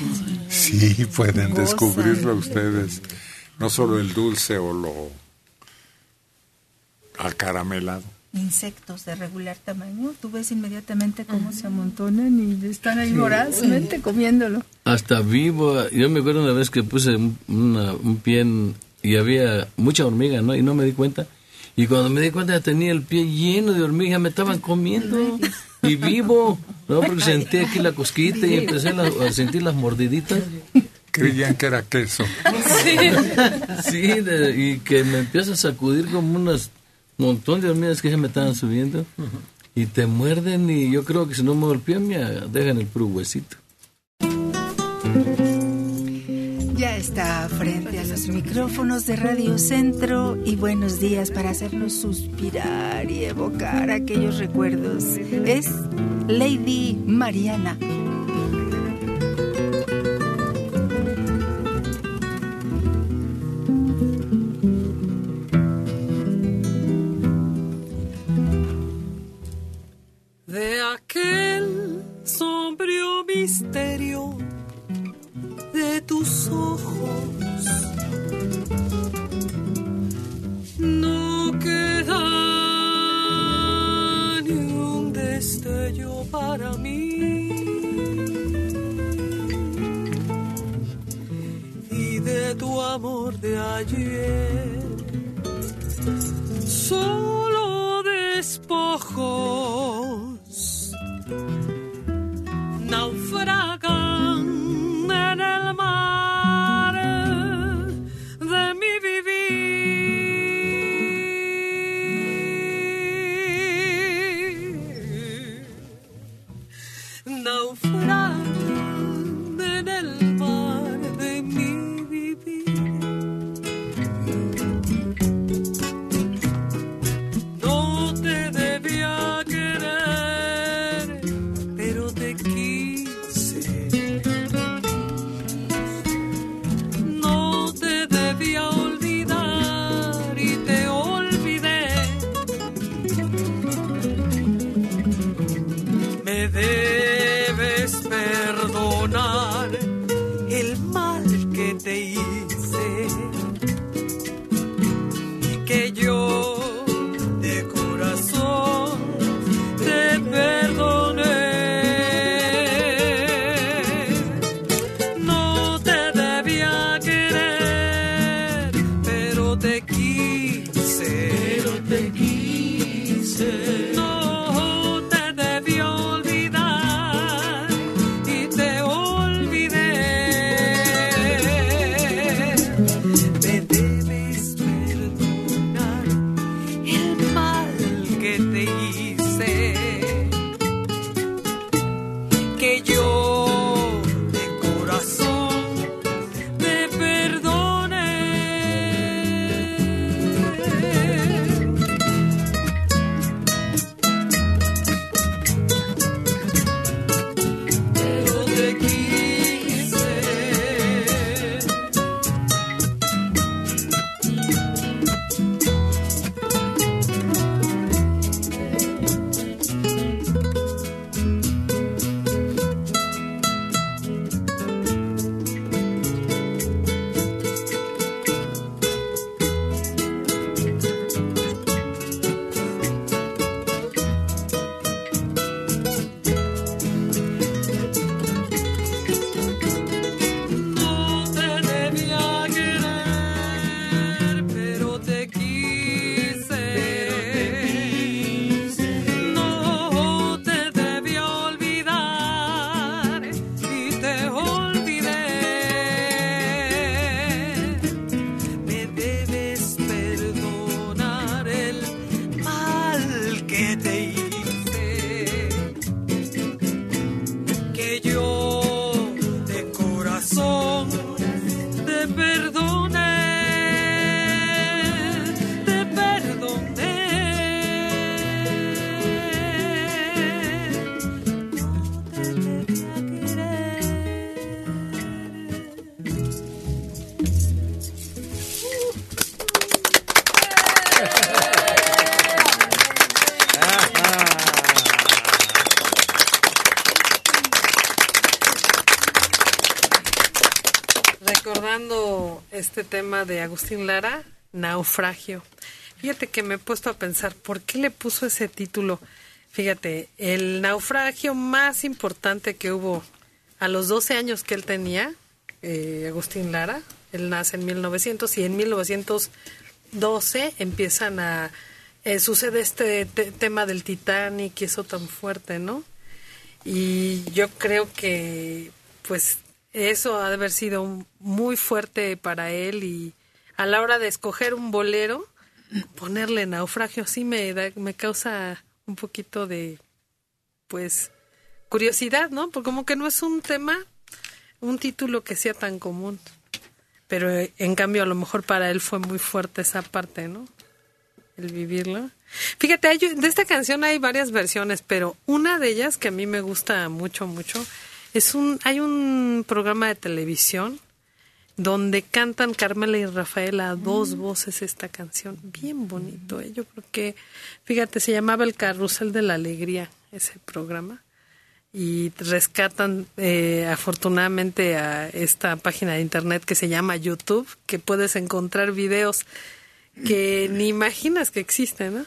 S4: Sí, pueden
S8: Gozan.
S4: descubrirlo ustedes. No solo el dulce o lo acaramelado.
S9: Insectos de regular tamaño, tú ves inmediatamente cómo se amontonan y están ahí vorazmente comiéndolo.
S14: Hasta vivo, yo me acuerdo una vez que puse un, una- un pie en- y había mucha hormiga, ¿no? Y no me di cuenta. Y cuando me di cuenta tenía el pie lleno de hormigas, me estaban comiendo. Y vivo, ¿no? Porque sentí aquí la cosquita y empecé la- a sentir las mordiditas.
S4: Creían que era queso.
S14: Sí, sí de- y que me empieza a sacudir como unas montón de hormigas que se me estaban subiendo. Y te muerden y yo creo que si no me golpean me dejan el puro huesito.
S9: Está frente a los micrófonos de Radio Centro y buenos días para hacernos suspirar y evocar aquellos recuerdos. Es Lady Mariana.
S16: Tus ojos. No queda ni un destello para mí. Y de tu amor de ayer, solo despojos naufragan
S17: tema de Agustín Lara, Naufragio. Fíjate que me he puesto a pensar, ¿por qué le puso ese título? Fíjate, el naufragio más importante que hubo a los 12 años que él tenía, eh, Agustín Lara, él nace en 1900 y en 1900 12 empiezan a... eh, sucede este te- tema del Titanic y eso tan fuerte, ¿no? Y yo creo que, pues, eso ha de haber sido muy fuerte para él y a la hora de escoger un bolero, ponerle naufragio así me, da- me causa un poquito de, pues, curiosidad, ¿no? Porque como que no es un tema, un título que sea tan común. Pero en cambio a lo mejor para él fue muy fuerte esa parte, ¿no? El vivirlo. Fíjate, hay- de esta canción hay varias versiones, pero una de ellas que a mí me gusta mucho, mucho, es un, hay un programa de televisión donde cantan Carmela y Rafael a dos voces esta canción. Bien bonito, ¿eh? Yo creo que, fíjate, se llamaba El Carrusel de la Alegría, ese programa. Y rescatan eh, afortunadamente a esta página de internet que se llama YouTube, que puedes encontrar videos que ni imaginas que existen, ¿no?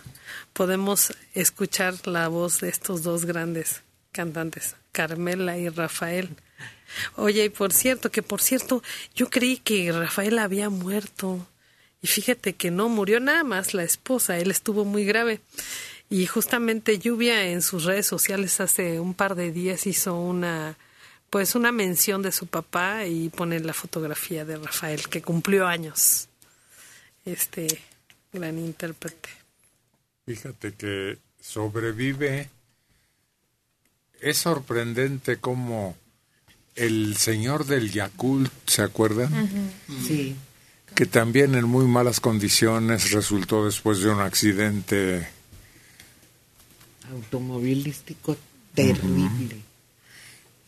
S17: Podemos escuchar la voz de estos dos grandes cantantes, Carmela y Rafael. Oye, y por cierto, que por cierto, yo creí que Rafael había muerto. Y fíjate que no murió nada más la esposa, él estuvo muy grave. Y justamente Lluvia en sus redes sociales hace un par de días hizo una pues una mención de su papá y pone la fotografía de Rafael que cumplió años. Este gran intérprete.
S4: Fíjate que sobrevive. Es sorprendente cómo el señor del Yakult, ¿se acuerdan?
S1: Sí.
S4: Que también en muy malas condiciones resultó después de un accidente.
S1: Automovilístico terrible.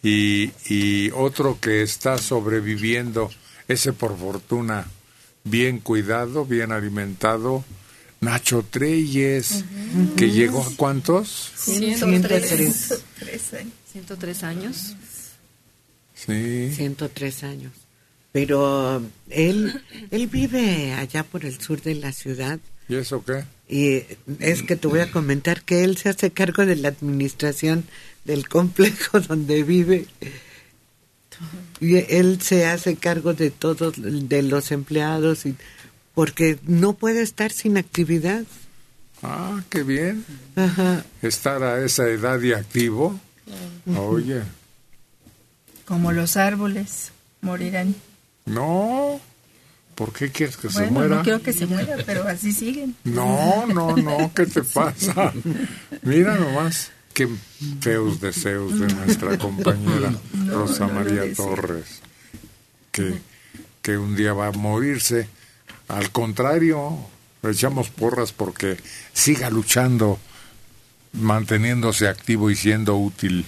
S4: Y, y otro que está sobreviviendo, ese por fortuna, bien cuidado, bien alimentado, Nacho Treyes, que llegó a cuántos?
S1: 103.
S8: 103 años.
S4: Sí.
S1: 103 años. Pero él, él vive allá por el sur de la ciudad
S4: ¿Y eso qué?
S1: y es que te voy a comentar que él se hace cargo de la administración del complejo donde vive y él se hace cargo de todos de los empleados y porque no puede estar sin actividad.
S4: Ah, qué bien.
S1: Ajá.
S4: Estar a esa edad y activo. Oye,
S9: Como los árboles morirán.
S4: no. ¿Por qué quieres que se
S9: bueno,
S4: muera?
S9: no quiero que se muera, pero así siguen.
S4: No, no, no, ¿qué te pasa? Mira nomás qué feos deseos de nuestra compañera Rosa
S9: no
S4: María. Torres, que, que un día va a morirse. Al contrario, le echamos porras porque siga luchando, manteniéndose activo y siendo útil.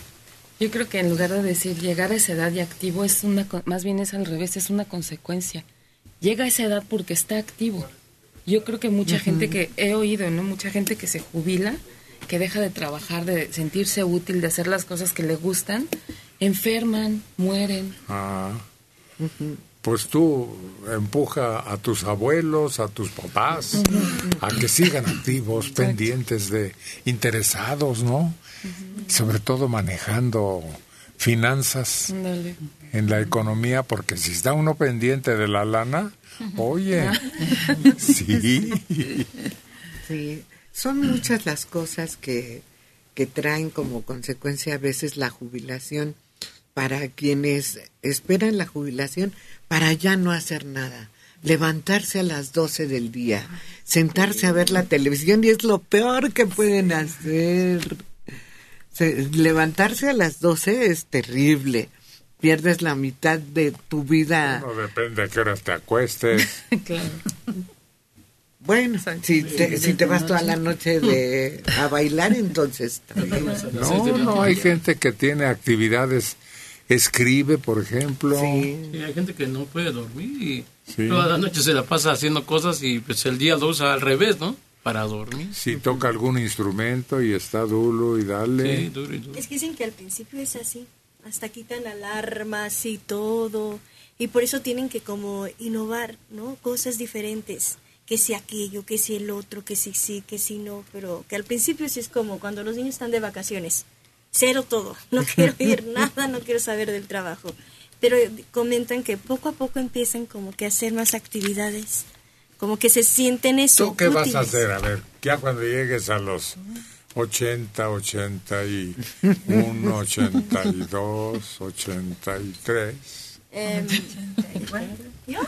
S12: Yo creo que en lugar de decir llegar a esa edad y activo es una, co- más bien es al revés, es una consecuencia. Llega a esa edad porque está activo. Yo creo que mucha gente que he oído, ¿no? Mucha gente que se jubila, que deja de trabajar, de sentirse útil, de hacer las cosas que le gustan, enferman, mueren.
S4: Ah, pues tú empuja a tus abuelos, a tus papás, a que sigan activos, pendientes de, interesados, ¿no? Sobre todo manejando finanzas en la economía, porque si está uno pendiente de la lana, oye, sí.
S1: Sí, son muchas las cosas que, que traen como consecuencia a veces la jubilación para quienes esperan la jubilación para ya no hacer nada. Levantarse a las 12 del día, sentarse a ver la televisión y es lo peor que pueden hacer. Se- levantarse a las 12 es terrible. Pierdes la mitad de tu vida.
S4: No depende a qué horas te acuestes.
S12: claro.
S1: Bueno, si te, si te vas toda la noche de, a bailar, entonces.
S4: No, no, hay gente que tiene actividades, escribe, por ejemplo.
S6: Y hay gente que no puede dormir y toda la noche se la pasa haciendo cosas y pues el día lo usa al revés, ¿no? Para dormir.
S4: Si toca algún instrumento y está duro y dale.
S6: Sí, duro y duro.
S7: Es que dicen que al principio es así, hasta quitan alarmas y todo, y por eso tienen que como innovar, ¿no? Cosas diferentes, que si aquello, que si el otro, que si sí, que si no, pero que al principio sí es como cuando los niños están de vacaciones, cero todo, no quiero ir nada, no quiero saber del trabajo, pero comentan que poco a poco empiezan como que a hacer más actividades, como que se sienten eso.
S4: ¿Tú qué vas a hacer? A ver, ya cuando llegues a los 80, 81, 82, 83.
S7: Em, yo,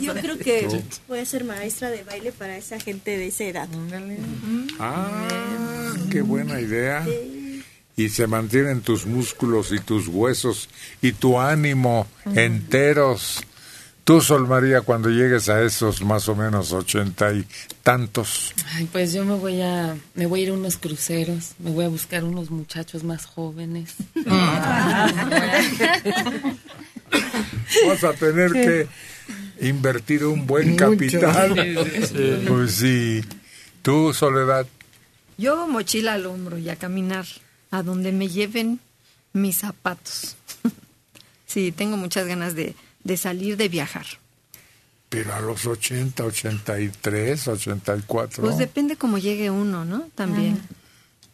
S7: yo creo que voy a ser maestra de baile para esa gente de esa edad.
S4: Ah, qué buena idea. Y se mantienen tus músculos y tus huesos y tu ánimo enteros. Tú, Sol María, cuando llegues a esos más o menos ochenta y tantos,
S12: Ay, pues yo me voy a me voy a ir a unos cruceros, me voy a buscar unos muchachos más jóvenes.
S4: vas a tener que invertir un buen
S8: Mucho.
S4: capital.
S8: Sí, sí.
S4: Pues sí. Tú, Soledad,
S8: Yo mochila al hombro y a caminar a donde me lleven mis zapatos. sí, tengo muchas ganas de, de salir de viajar.
S4: pero a los 80, 83, 84.
S8: Pues depende cómo llegue uno, ¿no? También.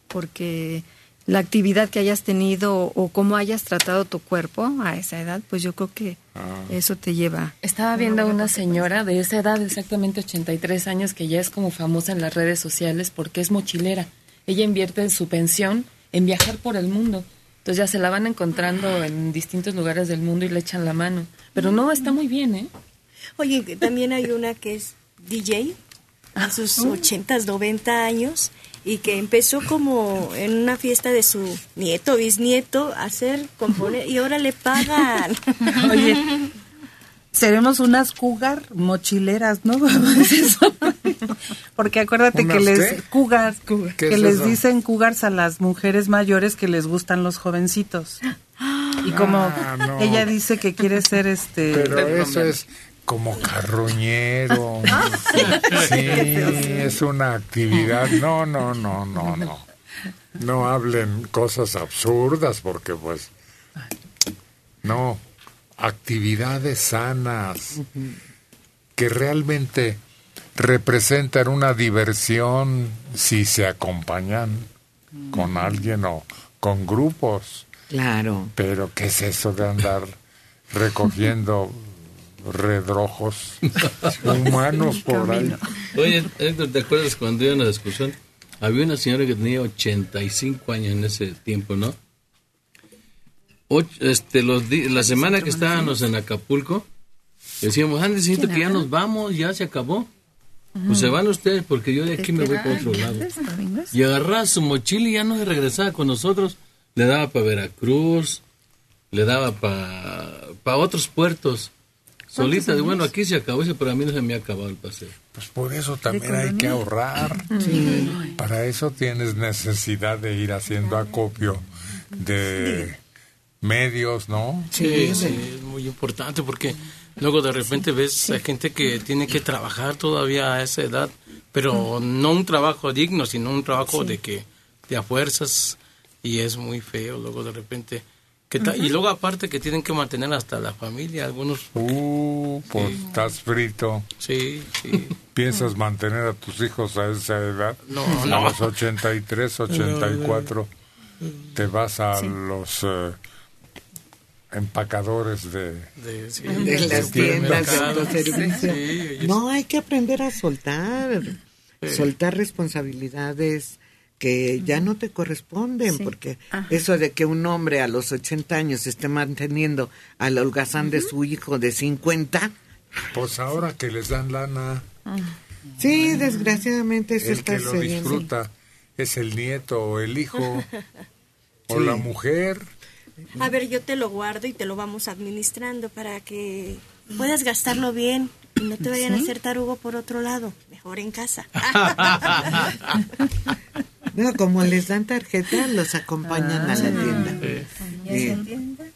S8: Porque la actividad que hayas tenido o cómo hayas tratado tu cuerpo a esa edad, pues yo creo que
S4: Ah.
S8: eso te lleva.
S12: Estaba viendo a una señora de esa edad, exactamente 83 años, que ya es como famosa en las redes sociales porque es mochilera. Ella invierte su pensión en viajar por el mundo. Entonces ya se la van encontrando en distintos lugares del mundo y le echan la mano. Pero no, está muy bien, ¿eh?
S7: Oye, también hay una que es DJ a sus 80, 90 años y que empezó como en una fiesta de su nieto, bisnieto, a hacer, componer y ahora le pagan.
S3: Oye, seremos unas cougar mochileras, ¿no? Es eso. Porque acuérdate que
S4: ¿Unas
S3: les
S4: qué?
S3: cougars,
S4: ¿Qué
S3: que
S4: es
S3: les
S4: eso?
S3: dicen cougars a las mujeres mayores que les gustan los jovencitos. Y como
S4: Ah, no.
S3: ella dice que quiere ser este
S4: Pero eso es como carroñero. Sí, es una actividad. No, no, no, no, no. No hablen cosas absurdas porque pues no, actividades sanas que realmente representan una diversión si se acompañan con alguien o con grupos.
S1: Claro.
S4: Pero ¿qué es eso de andar recogiendo redrojos humanos por ahí?
S14: Oye, Héctor, ¿te acuerdas cuando iba a una discusión? Había una señora que tenía 85 años en ese tiempo, ¿no? Este, los di- la semana que estábamos en Acapulco, decíamos, Andy, señorito, que ya nos vamos, ya se acabó. Pues se van ustedes porque yo de aquí me voy para otro lado. Y agarraba su mochila y ya no se regresaba con nosotros. Le daba para Veracruz, le daba para otros puertos. Solita, de, bueno, aquí se acabó ese, pero a mí no se me ha acabado el paseo.
S4: Pues por eso también hay que ahorrar.
S14: Sí.
S4: Para eso tienes necesidad de ir haciendo acopio de medios, ¿no?
S6: Sí, sí, es muy importante porque luego de repente ves a gente que tiene que trabajar todavía a esa edad, pero no un trabajo digno, sino un trabajo de que de a fuerzas y es muy feo luego de repente. Que Y luego aparte que tienen que mantener hasta la familia, algunos...
S4: Uh, pues estás frito.
S6: Sí, sí.
S4: ¿Piensas mantener a tus hijos a esa edad?
S6: No,
S4: a
S6: no.
S4: los 83, 84. Te vas a los eh, empacadores de,
S6: De, sí,
S1: de las tiendas. de.
S6: Sí, sí,
S1: no, hay que aprender a soltar, soltar responsabilidades que ya no te corresponden, porque eso de que un hombre a los 80 años esté manteniendo al holgazán de su hijo de 50,
S4: Pues ahora que les dan lana,
S1: sí, desgraciadamente eso
S4: el
S1: está
S4: que lo disfruta es el nieto o el hijo o
S1: Sí.
S4: la mujer.
S7: A ver, yo te lo guardo y te lo vamos administrando para que puedas gastarlo bien y no te vayan a hacer tarugo por otro lado. Mejor en casa.
S1: No, como les dan tarjeta, los acompañan a la tienda. Y-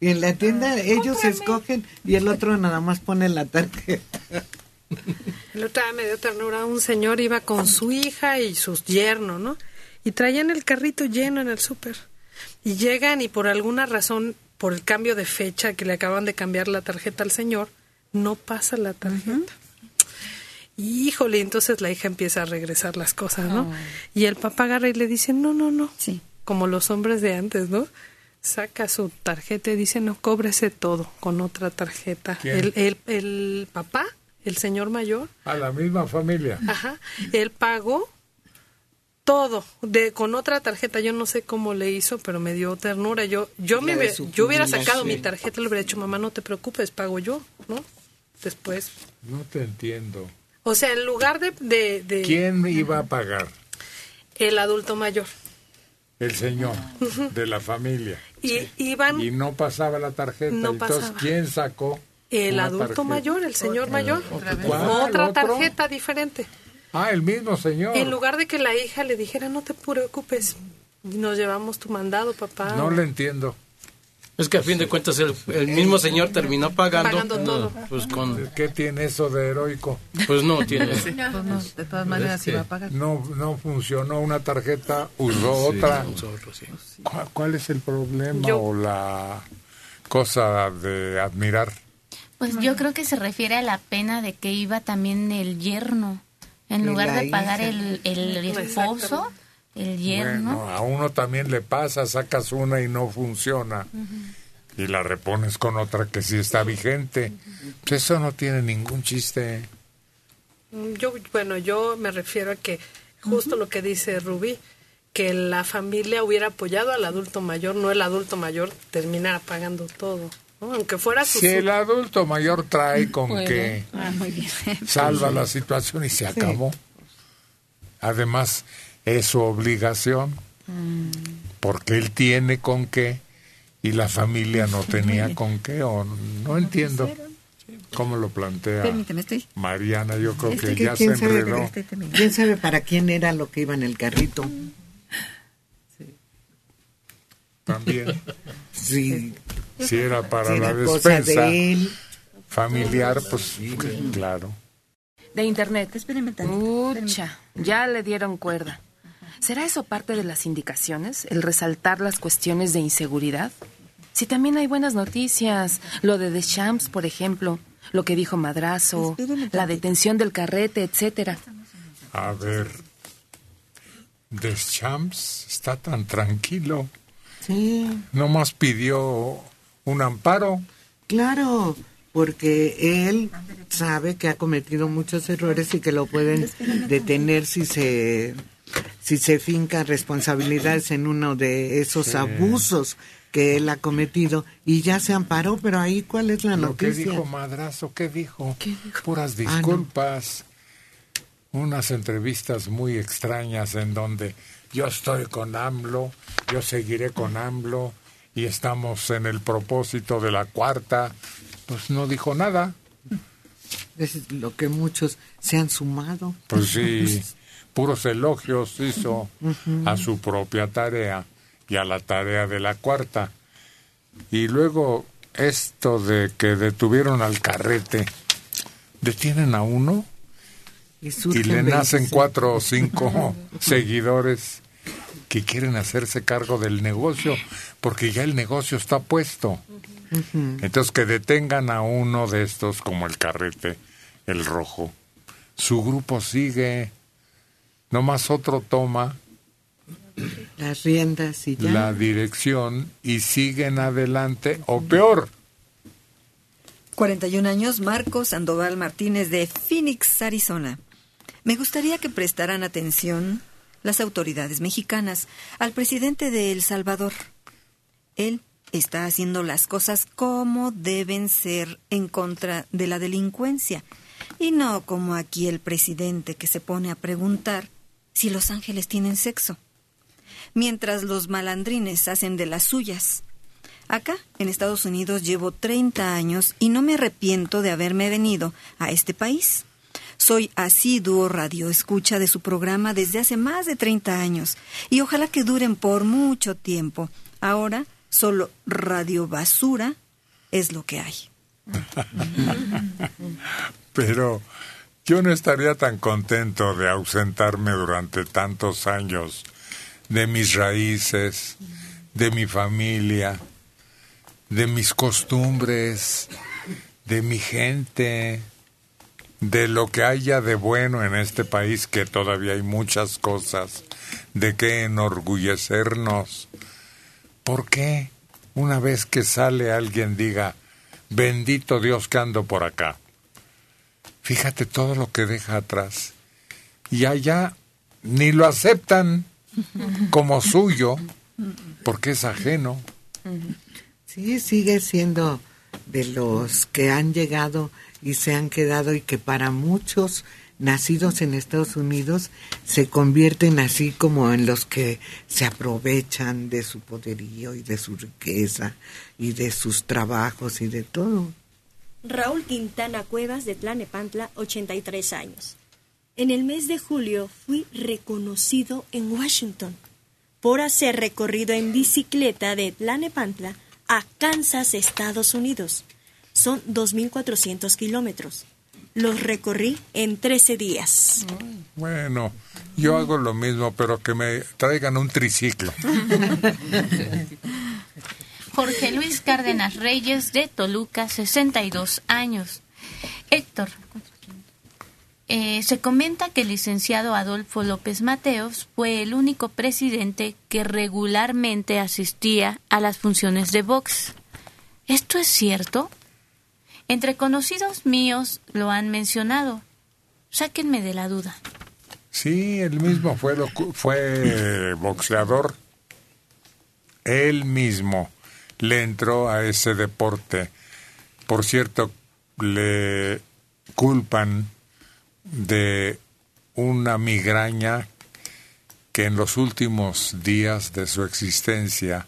S1: Y en la tienda ellos escogen y el otro nada más pone la tarjeta.
S17: El otro día me dio ternura, un señor iba con su hija y sus yerno, ¿no? Y traían el carrito lleno en el súper. Y llegan y por alguna razón, por el cambio de fecha que le acaban de cambiar la tarjeta al señor, no pasa la tarjeta. Y, Híjole, entonces la hija empieza a regresar las cosas, ¿no? Y el papá agarra y le dice, no, no, no.
S8: Sí.
S17: Como los hombres de antes, ¿no? Saca su tarjeta y dice, no, cóbrese todo con otra tarjeta. El, el, el papá, el señor mayor,
S4: A la misma familia.
S17: ajá, él pagó todo de con otra tarjeta yo no sé cómo le hizo pero me dio ternura yo yo me hubiera- yo hubiera sacado mi tarjeta y le hubiera dicho mamá no te preocupes pago yo no después
S4: No te entiendo.
S17: o sea en lugar de, de, de
S4: ¿Quién iba a pagar?
S17: el adulto mayor
S4: El señor
S17: Ujú.
S4: de la familia.
S17: y iban
S4: Y no pasaba la tarjeta.
S17: No
S4: Entonces,
S17: pasaba.
S4: ¿quién sacó?
S17: el adulto
S4: tarjeta?
S17: mayor el señor mayor otra tarjeta diferente
S4: Ah, el mismo señor.
S17: en lugar de que la hija le dijera no te preocupes nos llevamos tu mandado papá
S4: No le entiendo.
S6: Es que a fin de cuentas el, el mismo señor terminó pagando.
S17: Pagando todo.
S6: Pues con.
S4: ¿Qué tiene eso de heroico?
S6: Pues no tiene.
S3: Pues no, de todas maneras iba a pagar.
S4: No, no funcionó una tarjeta, usó otra.
S6: usó otro, sí.
S4: ¿Cuál, cuál es el problema
S17: Yo-
S4: o la cosa de admirar?
S2: Pues yo creo que se refiere a la pena de que iba también el yerno. En lugar de pagar el, el esposo, el yerno.
S4: Bueno, a uno también le pasa, sacas una y no funciona. Y la repones con otra que sí está vigente. Pues eso no tiene ningún chiste.
S17: Mm, Yo, bueno, yo me refiero a que justo lo que dice Rubí, que la familia hubiera apoyado al adulto mayor, no el adulto mayor terminara pagando todo. Aunque fuera su...
S4: Si el adulto mayor trae con
S17: Bueno.
S4: que
S17: Ah, muy bien.
S4: salva la situación y se acabó. Además, es su obligación, porque él tiene con qué y la familia no tenía con qué, o no entiendo cómo lo plantea
S8: Permíteme, estoy.
S4: Mariana. Yo creo que
S1: que
S4: ya se
S1: quién sabe,
S4: enredó.
S1: quién sabe para quién era lo que iba en el carrito.
S4: También.
S1: Sí.
S4: Si era para
S1: Si
S4: la
S1: era
S4: despensa
S1: de él.
S4: familiar, pues claro.
S18: De internet. Ucha, ya le dieron cuerda. ¿Será eso parte de las indicaciones? ¿El resaltar las cuestiones de inseguridad? Si también hay buenas noticias, lo de Deschamps, por ejemplo, lo que dijo Madrazo, la detención del carrete, etcétera.
S4: A ver, Deschamps está tan tranquilo.
S1: Sí.
S4: Nomás pidió un amparo.
S1: Claro, porque él sabe que ha cometido muchos errores y que lo pueden detener si se si se finca responsabilidades en uno de esos
S4: Sí.
S1: abusos que él ha cometido y ya se amparó, pero ahí cuál es la
S4: Lo
S1: noticia.
S4: dijo Madrazo, ¿qué dijo? Puras
S1: Ah, no.
S4: disculpas. Unas entrevistas muy extrañas en donde yo estoy con AMLO, yo seguiré con AMLO y estamos en el propósito de la cuarta. Pues no dijo nada.
S1: Es lo que muchos se han sumado.
S4: Pues sí, puros elogios hizo a su propia tarea y a la tarea de la cuarta. Y luego esto de que detuvieron al carrete, detienen a uno
S1: y,
S4: le nacen
S1: 25.
S4: cuatro o cinco seguidores que quieren hacerse cargo del negocio, porque ya el negocio está puesto. Entonces que detengan a uno de estos como el carrete, el rojo. Su grupo sigue, nomás otro toma
S1: Las riendas y ya.
S4: la dirección y siguen adelante, o peor,
S8: 41 años, Marcos Sandoval Martínez de Phoenix, Arizona. Me gustaría que prestaran atención las autoridades mexicanas al presidente de El Salvador. Él está haciendo las cosas como deben ser en contra de la delincuencia y no como aquí el presidente que se pone a preguntar si los ángeles tienen sexo, mientras los malandrines hacen de las suyas. Acá, en Estados Unidos, llevo 30 años y no me arrepiento de haberme venido a este país. Soy asiduo radio escucha de su programa desde hace más de 30 años y ojalá que duren por mucho tiempo. Ahora, solo radio basura es lo que hay.
S4: pero yo no estaría tan contento de ausentarme durante tantos años de mis raíces, de mi familia, de mis costumbres, de mi gente, de lo que haya de bueno en este país, que todavía hay muchas cosas de que enorgullecernos. ¿Por qué una vez que sale alguien diga, bendito Dios que ando por acá? Fíjate todo lo que deja atrás. Y allá ni lo aceptan como suyo porque es ajeno.
S1: Sí, sigue siendo de los que han llegado y se han quedado y que para muchos nacidos en Estados Unidos se convierten así como en los que se aprovechan de su poderío y de su riqueza y de sus trabajos y de todo.
S7: Raúl Quintana Cuevas de Tlanepantla, 83 años. En el mes de julio fui reconocido en Washington por hacer recorrido en bicicleta de Tlanepantla a Kansas, Estados Unidos. Son 2.400 kilómetros. Los recorrí en 13 días.
S4: Bueno, yo hago lo mismo, pero que me traigan un triciclo.
S2: Jorge Luis Cárdenas Reyes de Toluca, 62 años. Héctor, eh, se comenta que el licenciado Adolfo López Mateos fue el único presidente que regularmente asistía a las funciones de Vox. ¿Esto es cierto? Entre conocidos míos lo han mencionado. Sáquenme de la duda.
S4: Sí, él mismo fue, fue boxeador. Él mismo le entró a ese deporte. Por cierto, le culpan de una migraña que en los últimos días de su existencia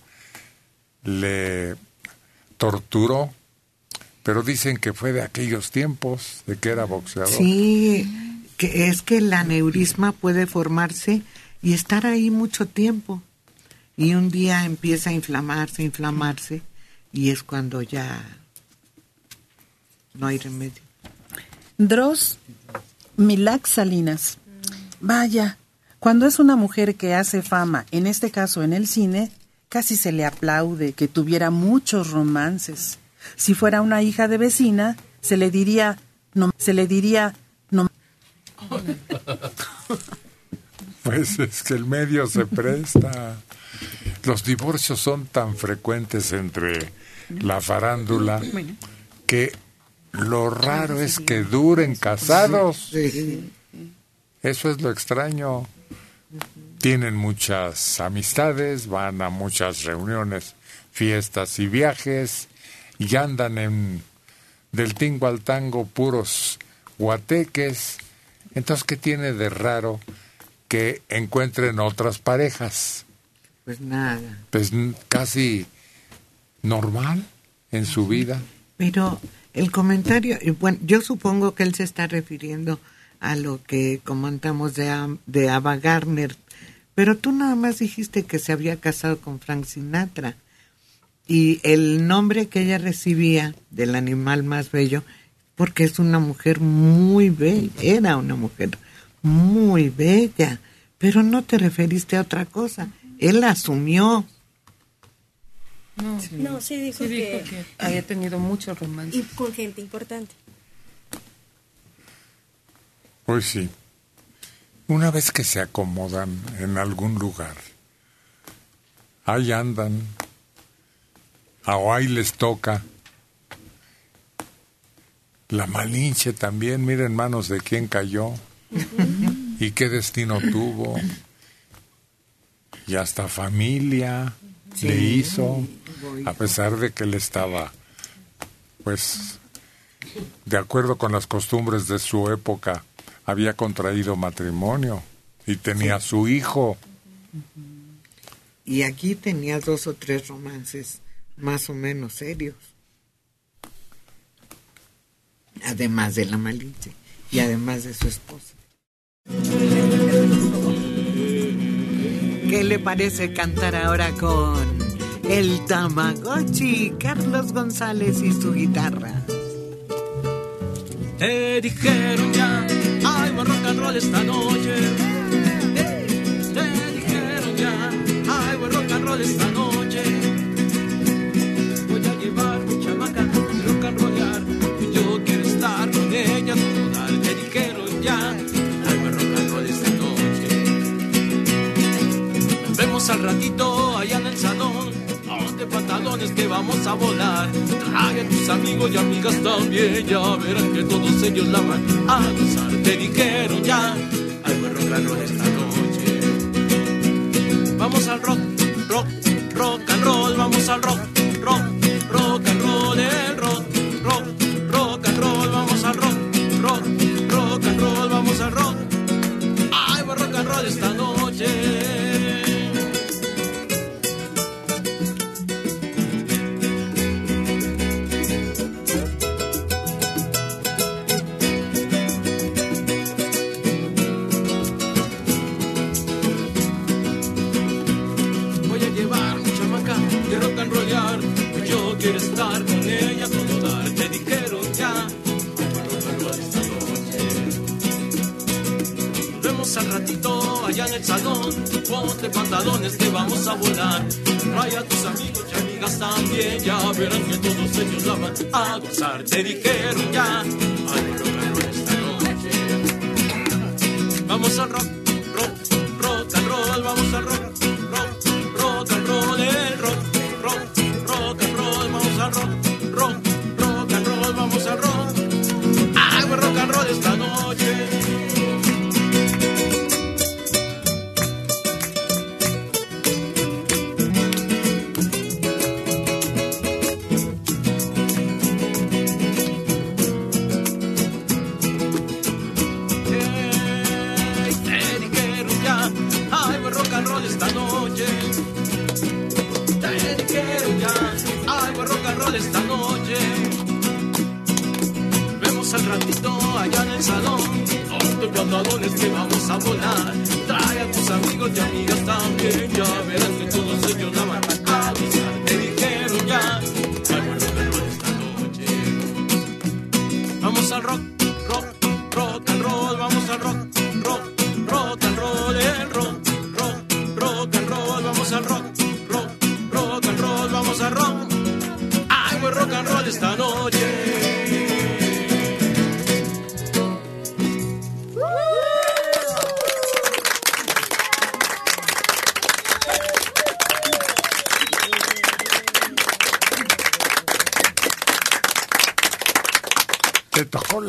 S4: le torturó, pero dicen que fue de aquellos tiempos, de que era boxeador.
S1: Sí, que es que el aneurisma puede formarse y estar ahí mucho tiempo. Y un día empieza a inflamarse, inflamarse, y es cuando ya no hay remedio.
S3: Dross Milac Salinas. Vaya, cuando es una mujer que hace fama, en este caso en el cine, casi se le aplaude que tuviera muchos romances. Si fuera una hija de vecina, se le diría no, se le diría no.
S4: Pues es que el medio se presta. Los divorcios son tan frecuentes entre la farándula que lo raro es que duren casados. Eso es lo extraño. Tienen muchas amistades, van a muchas reuniones, fiestas y viajes y andan en del tingo al tango puros guateques. Entonces, ¿qué tiene de raro que encuentren otras parejas?
S1: Pues nada.
S4: Pues casi normal en su vida.
S1: Pero el comentario, bueno, yo supongo que él se está refiriendo a lo que comentamos de, de Ava Garner, pero tú nada más dijiste que se había casado con Frank Sinatra y el nombre que ella recibía del animal más bello, porque es una mujer muy bella, era una mujer muy bella, pero no te referiste a otra cosa, él asumió
S7: no, sí, no, sí dijo, que,
S12: había tenido mucho romance.
S7: Y con gente importante.
S4: Pues sí. Una vez que se acomodan en algún lugar, ahí andan, o ahí les toca. La Malinche también, miren manos de quién cayó y qué destino tuvo. Y hasta familia le hizo, a pesar de que él estaba, pues, de acuerdo con las costumbres de su época, había contraído matrimonio y tenía su hijo.
S1: Y aquí tenía dos o tres romances más o menos serios. Además de la Malinche y además de su esposa. ¿Qué le parece cantar ahora con el Tamagotchi, Carlos González y su guitarra?
S19: Te dijeron ya, hay buen rock and roll esta noche. Te dijeron ya, hay buen rock and roll esta noche. Al ratito allá en el salón. Ponte
S6: pantalones que vamos a volar. Trae a tus amigos y amigas también, ya verán que todos ellos la van a gozar. Te dijeron ya, al buen rock and roll esta noche. Vamos al rock, rock, rock and roll, vamos al rock,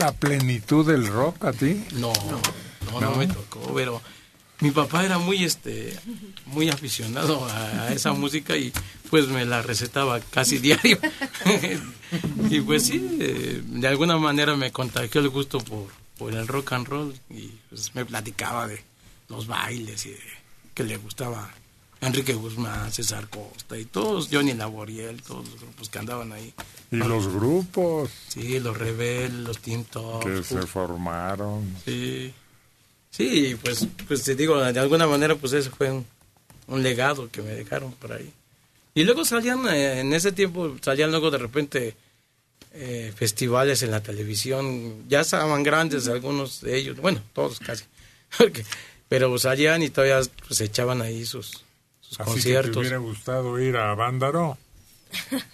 S6: la
S4: plenitud del rock a ti?
S7: No, no, no, me tocó, pero mi papá era muy este muy aficionado a, a esa música y pues me la recetaba casi diario. y pues sí, eh, de alguna manera me contagió el gusto por, por el rock and roll y pues me platicaba de los bailes y de que le gustaba Enrique Guzmán, César Costa y todos, Johnny Laboriel, todos los grupos que andaban ahí.
S4: Y los grupos
S7: Sí, los Rebel, los Team Tops.
S4: que se formaron.
S7: Sí, sí, pues, pues te digo, de alguna manera, pues ese fue un, un legado que me dejaron por ahí. Y luego salían, eh, en ese tiempo, salían luego de repente eh, festivales en la televisión, ya estaban grandes algunos de ellos, bueno, todos casi, pero salían y todavía pues echaban ahí sus, sus
S4: Así que te
S7: conciertos.
S4: hubiera gustado ir a Vándaro.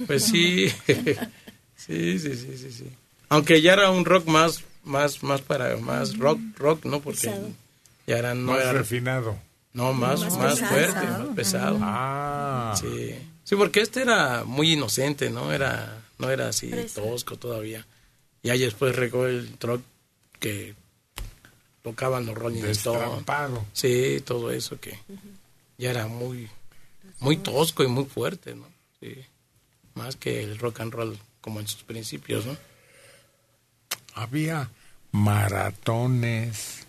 S7: Pues sí, sí, sí, sí, sí, sí. Aunque ya era un rock más, más, más para, más rock, rock, ¿no? Porque
S4: Pesado.
S7: ya era, no
S4: Más
S7: era-
S4: refinado.
S7: No, más,
S4: Más
S7: más,
S4: pesado.
S7: fuerte, más pesado.
S4: Ah.
S7: Sí. Sí, porque este era muy inocente, ¿no? Era, no era así tosco todavía. Y ahí después regó el rock que tocaban los Rolling Stones. Sí, todo eso que ya era muy, muy tosco y muy fuerte, ¿no? Sí. Más que el rock and roll como en sus principios, ¿no?
S4: Había maratones.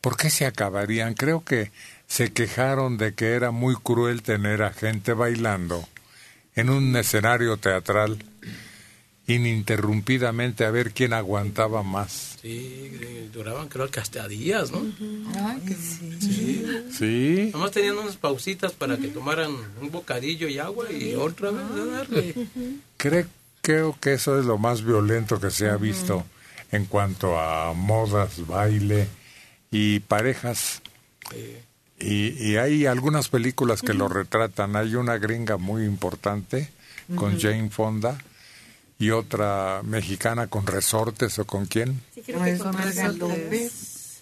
S4: ¿Por qué se acabarían? Creo que se quejaron de que era muy cruel tener a gente bailando en un escenario teatral ininterrumpidamente a ver quién aguantaba más.
S7: Sí, eh, duraban creo que hasta días, ¿no?
S4: Sí. Sí.
S7: Nomás tenían unas pausitas para que tomaran un bocadillo y agua y otra vez a darle.
S4: Creo, creo que eso es lo más violento que se ha visto en cuanto a modas, baile y parejas. Y, y hay algunas películas que lo retratan. Hay una gringa muy importante con. Jane Fonda y otra mexicana con resortes o con quién.
S1: creo que con Olga López.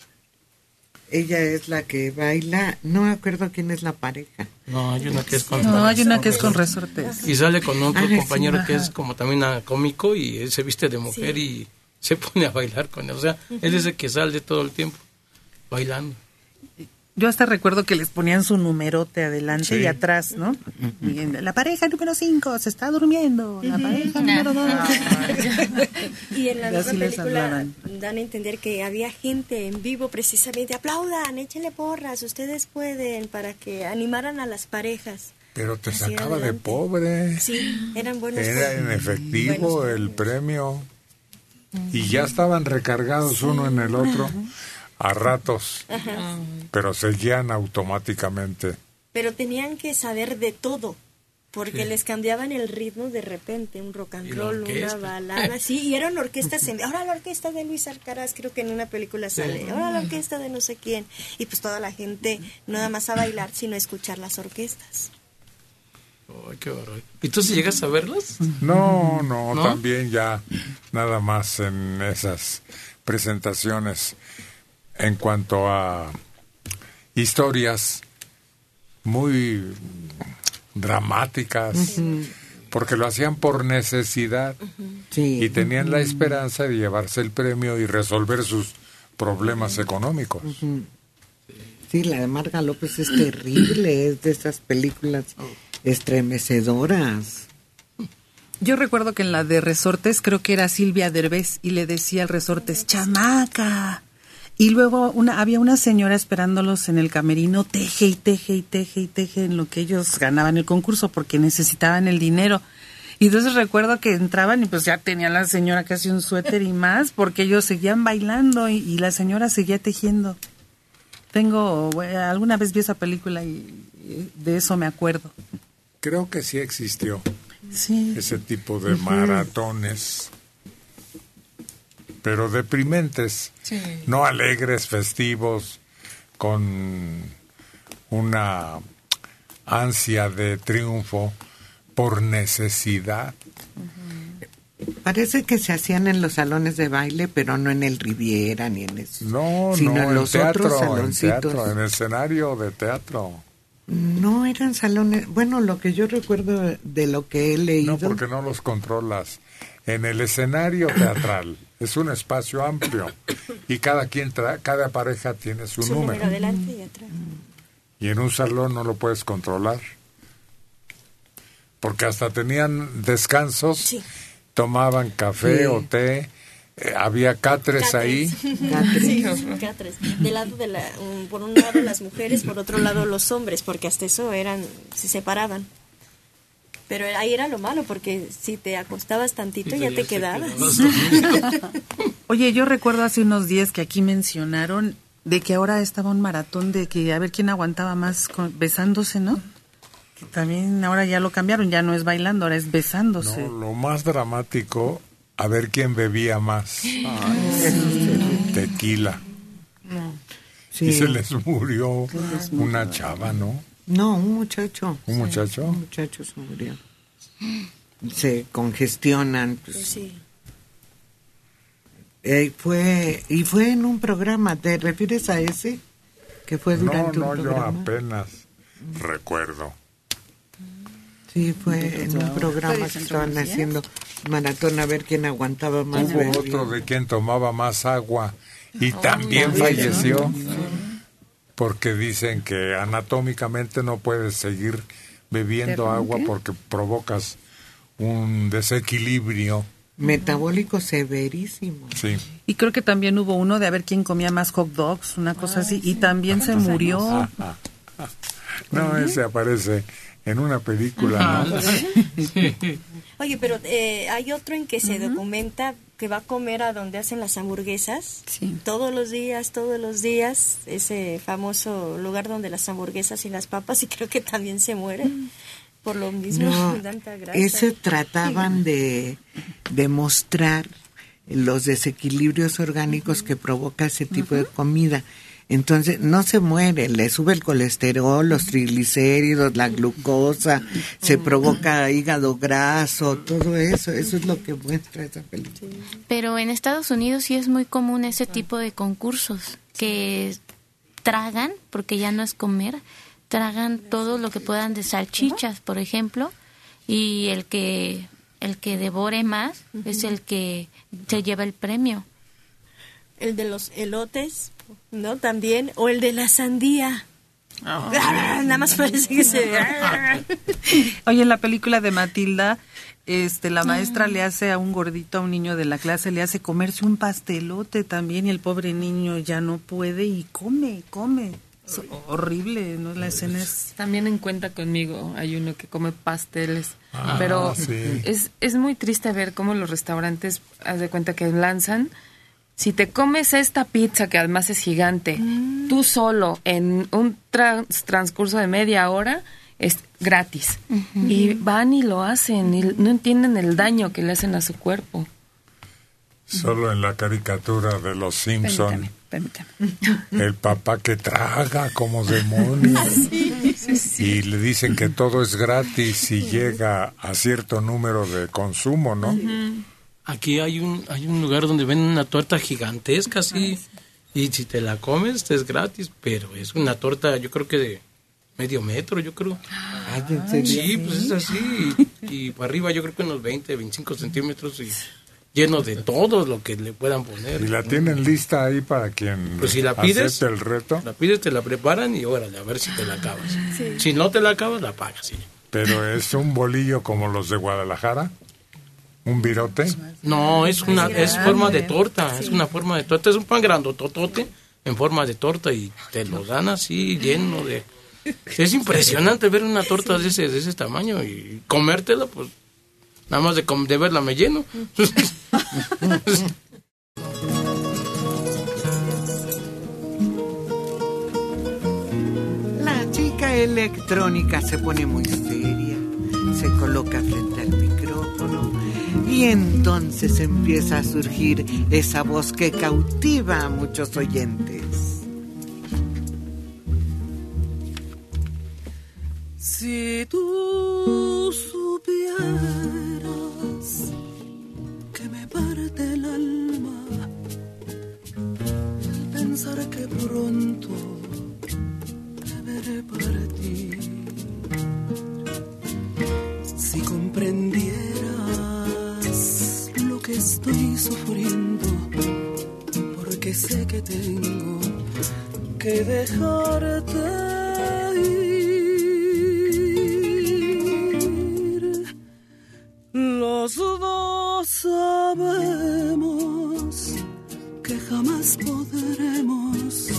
S1: ella es la que baila, no me acuerdo quién es la pareja.
S6: No, hay una que es con
S3: No, hay una que es con resortes.
S6: Y sale con otro
S1: Ah, sí,
S6: compañero que
S1: ajá.
S6: es como también cómico y él se viste de mujer y se pone a bailar con él. O sea, él es el que sale todo el tiempo bailando.
S3: Yo hasta recuerdo que les ponían su numerote adelante
S6: Sí.
S3: y atrás, ¿no? Y en- la pareja número 5 se está durmiendo. La pareja número 2.
S7: Y en la misma película dan a entender que había gente en vivo precisamente, aplaudan, échenle porras, ustedes pueden, para que animaran a las parejas.
S4: Pero te sacaba de pobre.
S7: Sí, eran buenos.
S4: Era en
S7: buenos
S4: efectivo el premio. Y ya estaban recargados uno en el otro a ratos,
S7: Ajá.
S4: pero seguían automáticamente.
S7: Pero tenían que saber de todo, porque
S4: Sí.
S7: les cambiaban el ritmo de repente, un rock and roll, una balada, sí, y eran orquestas en... Ahora la orquesta de Luis Alcaraz, creo que en una película
S6: Sí.
S7: sale, ahora la orquesta de no sé quién, y pues toda la gente no nada más a bailar, sino a escuchar las orquestas.
S6: Ay, qué bárbaro. ¿Y tú si llegas a verlos?
S4: No, no,
S6: ¿No?
S4: también ya nada más en esas presentaciones en cuanto a historias muy dramáticas, porque lo hacían por necesidad. Y tenían la esperanza de llevarse el premio y resolver sus problemas económicos.
S1: Sí, la de Marga López es terrible, es de esas películas estremecedoras.
S3: Yo recuerdo que en la de resortes creo que era Silvia Derbez y le decía al resortes, chamaca. Y luego una, había una señora esperándolos en el camerino, teje y teje y teje y teje en lo que ellos ganaban el concurso porque necesitaban el dinero. Y entonces recuerdo que entraban y pues ya tenía la señora casi un suéter y más porque ellos seguían bailando y, y la señora seguía tejiendo. Tengo, bueno, alguna vez vi esa película y y de eso me acuerdo.
S4: Creo que sí existió
S3: Sí.
S4: ese tipo de maratones, pero deprimentes,
S3: Sí.
S4: no alegres, festivos, con una ansia de triunfo por necesidad.
S1: Parece que se hacían en los salones de baile, pero no en el Riviera ni en eso.
S4: No,
S1: sino
S4: no,
S1: en
S4: en
S1: los
S4: teatro,
S1: otros
S4: en
S1: saloncitos.
S4: teatro, en escenario de teatro.
S1: No eran salones. Bueno, lo que yo recuerdo de lo que he leído.
S4: No, porque no los controlas. En el escenario teatral es un espacio amplio y cada quien tra- cada pareja tiene su,
S7: Su número
S4: número.
S7: adelante y atrás.
S4: Y en un salón no lo puedes controlar. Porque hasta tenían descansos, tomaban café
S7: Sí.
S4: o té, eh, había catres ahí.
S7: Sí, catres. Del lado de la, um, por un lado las mujeres, por otro lado los hombres, porque hasta eso eran, se separaban. Pero ahí era lo malo, porque si te acostabas tantito ya te quedabas.
S3: Oye, yo recuerdo hace unos días que aquí mencionaron de que ahora estaba un maratón de que a ver quién aguantaba más con- besándose, ¿no? Que también ahora ya lo cambiaron, ya no es bailando, ahora es besándose.
S4: No, lo más dramático, a ver quién bebía más. Tequila.
S1: Sí.
S4: Y se les murió una chava, ¿no?
S1: No, un muchacho.
S4: ¿Un muchacho?
S1: Un muchacho se murió. Se congestionan. pues.
S7: Sí.
S1: Eh, fue, y fue en un programa, ¿te refieres a ese? Que fue
S4: No,
S1: durante
S4: no,
S1: un
S4: yo
S1: programa.
S4: apenas recuerdo.
S1: Sí, fue en un programa que estaban haciendo maratón a ver quién aguantaba más
S4: Hubo otro de quien tomaba más agua y también falleció
S1: ¿no?
S4: Porque dicen que anatómicamente no puedes seguir bebiendo
S1: ¿Pero
S4: agua porque provocas un desequilibrio.
S1: Metabólico severísimo.
S4: Sí.
S3: Y creo que también hubo uno de a ver quién comía más hot dogs, una cosa así, y también se murió.
S4: No, ese aparece en una película, ¿no?
S7: Oye, pero eh, hay otro en que se documenta que va a comer a donde hacen las hamburguesas. Todos los días, todos los días. Ese famoso lugar donde las hamburguesas y las papas y creo que también se mueren. Por lo mismo,
S1: No,
S7: tanta grasa.
S1: ese trataban de demostrar los desequilibrios orgánicos que provoca ese tipo de comida. Entonces, no se muere, le sube el colesterol, los triglicéridos, la glucosa, se provoca hígado graso, todo eso, eso es lo que muestra esa película.
S2: Pero en Estados Unidos sí es muy común ese tipo de concursos, que tragan, porque ya no es comer, tragan todo lo que puedan de salchichas, por ejemplo, y el que el que devore más es el que se lleva el premio.
S7: El de los elotes, ¿no? También, o el de la sandía. Nada más parece que se...
S3: Oye, en la película de Matilda, este, la maestra le hace a un gordito, a un niño de la clase, le hace comerse un pastelote también y el pobre niño ya no puede y come, come. Es horrible, ¿no? La escena es...
S12: También en cuenta conmigo hay uno que come pasteles,
S4: Ah,
S12: pero
S4: sí.
S12: es, es muy triste ver cómo los restaurantes, haz de cuenta que lanzan, si te comes esta pizza que además es gigante, tú solo en un trans- transcurso de media hora, es gratis. Y van y lo hacen y no entienden el daño que le hacen a su cuerpo.
S4: Solo en la caricatura de los Simpson, el papá que traga como demonio y le dicen que todo es gratis y llega a cierto número de consumo, ¿no?
S6: Aquí hay un, hay un lugar donde venden una torta gigantesca, así. Y si te la comes, es gratis, pero es una torta, yo creo que de medio metro, yo creo. Sí, pues es así. Y, y para arriba, yo creo que unos 20, 25 centímetros y lleno de todo lo que le puedan poner.
S4: Y la tienen lista ahí para quien
S6: Pues si la pides,
S4: el reto.
S6: la pides, te la preparan y órale, a ver si te la acabas.
S7: Sí.
S6: Si no te la acabas, la pagas. sí.
S4: Pero es un bolillo como los de Guadalajara, un virote.
S6: No, es una es forma de torta, es una forma de torta, es un pan grandototote en forma de torta y te lo dan así lleno de es impresionante ver una torta de ese de ese tamaño y comértela pues nada más de com- de verla me lleno.
S1: La chica electrónica se pone muy seria, se coloca frente al micrófono y entonces empieza a surgir esa voz que cautiva a muchos oyentes.
S16: Si tú supieras que me parte el alma el pensar que pronto te veré partir. Si comprendieras estoy sufriendo, porque sé que tengo que dejarte ir. Los dos sabemos que jamás podremos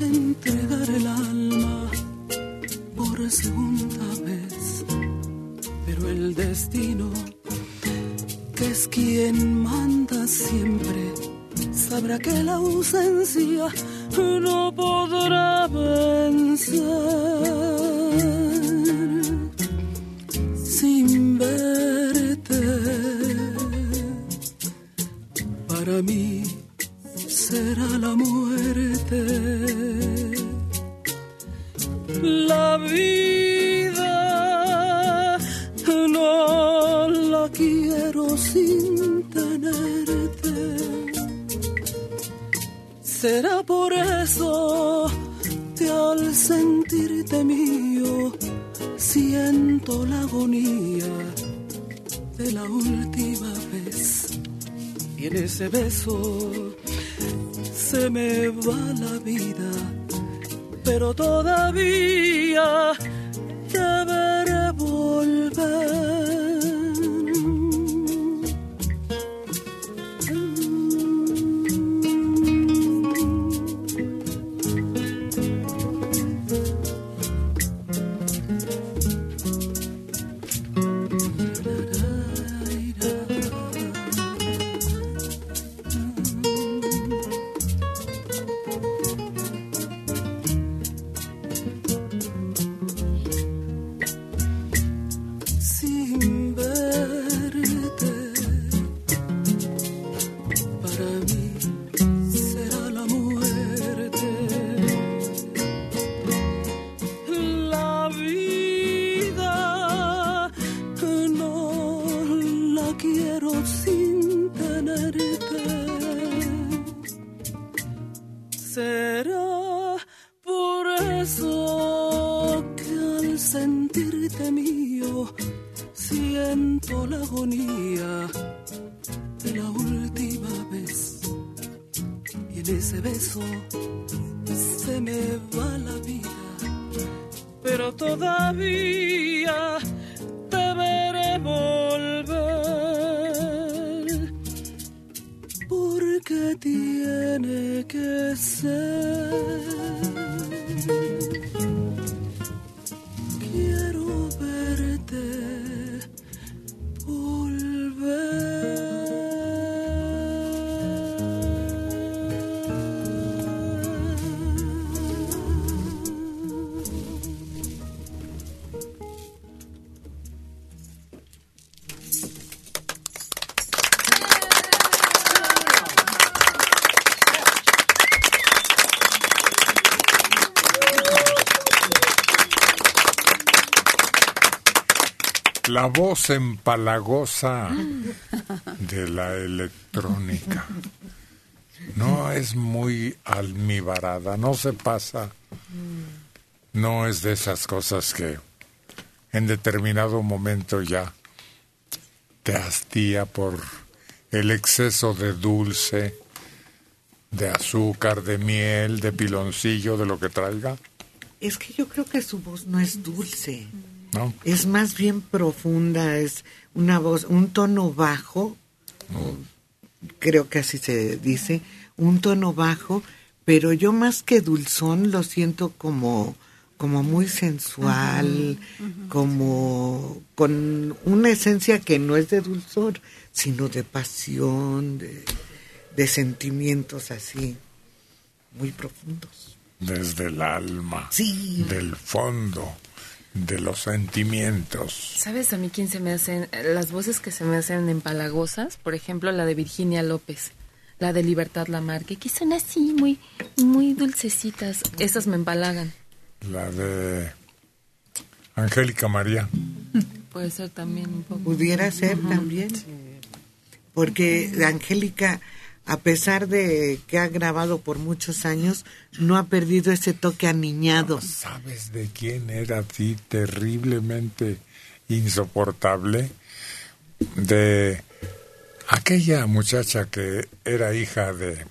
S16: entregar el alma por segunda vez, pero el destino, que es quien manda siempre, sabrá que la ausencia no podrá vencer sin verte. Para mí será la muerte. La vida sin tenerte. Será por eso que al sentirte mío siento la agonía de la última vez. Y en ese beso se me va la vida, pero todavía deberé volver. la última vez. Y en ese beso se me va la vida, pero todavía te veré volver. Porque tiene que ser.
S4: La voz empalagosa de la electrónica. No es muy almibarada, no se pasa. No es de esas cosas que en determinado momento ya te hastía por el exceso de dulce, de azúcar, de miel, de piloncillo, de lo que traiga.
S1: Es que yo creo que su voz no es dulce.
S4: ¿No?
S1: Es más bien profunda, es una voz, un tono bajo, creo que así se dice, un tono bajo, pero yo más que dulzón lo siento como como muy sensual, como con una esencia que no es de dulzor, sino de pasión, de, de sentimientos así, muy profundos.
S4: Desde el alma,
S1: Sí.
S4: del fondo, de los sentimientos.
S12: ¿Sabes a mí quién se me hacen? Las voces que se me hacen empalagosas, por ejemplo, la de Virginia López, la de Libertad Lamarque, que son así, muy, muy dulcecitas. Esas me empalagan.
S4: La de Angélica María.
S12: Puede ser también un poco.
S1: Pudiera ser también. Porque Angélica, a pesar de que ha grabado por muchos años, no ha perdido ese toque aniñado.
S4: ¿Sabes de quién era así terriblemente insoportable? De aquella muchacha que era hija de,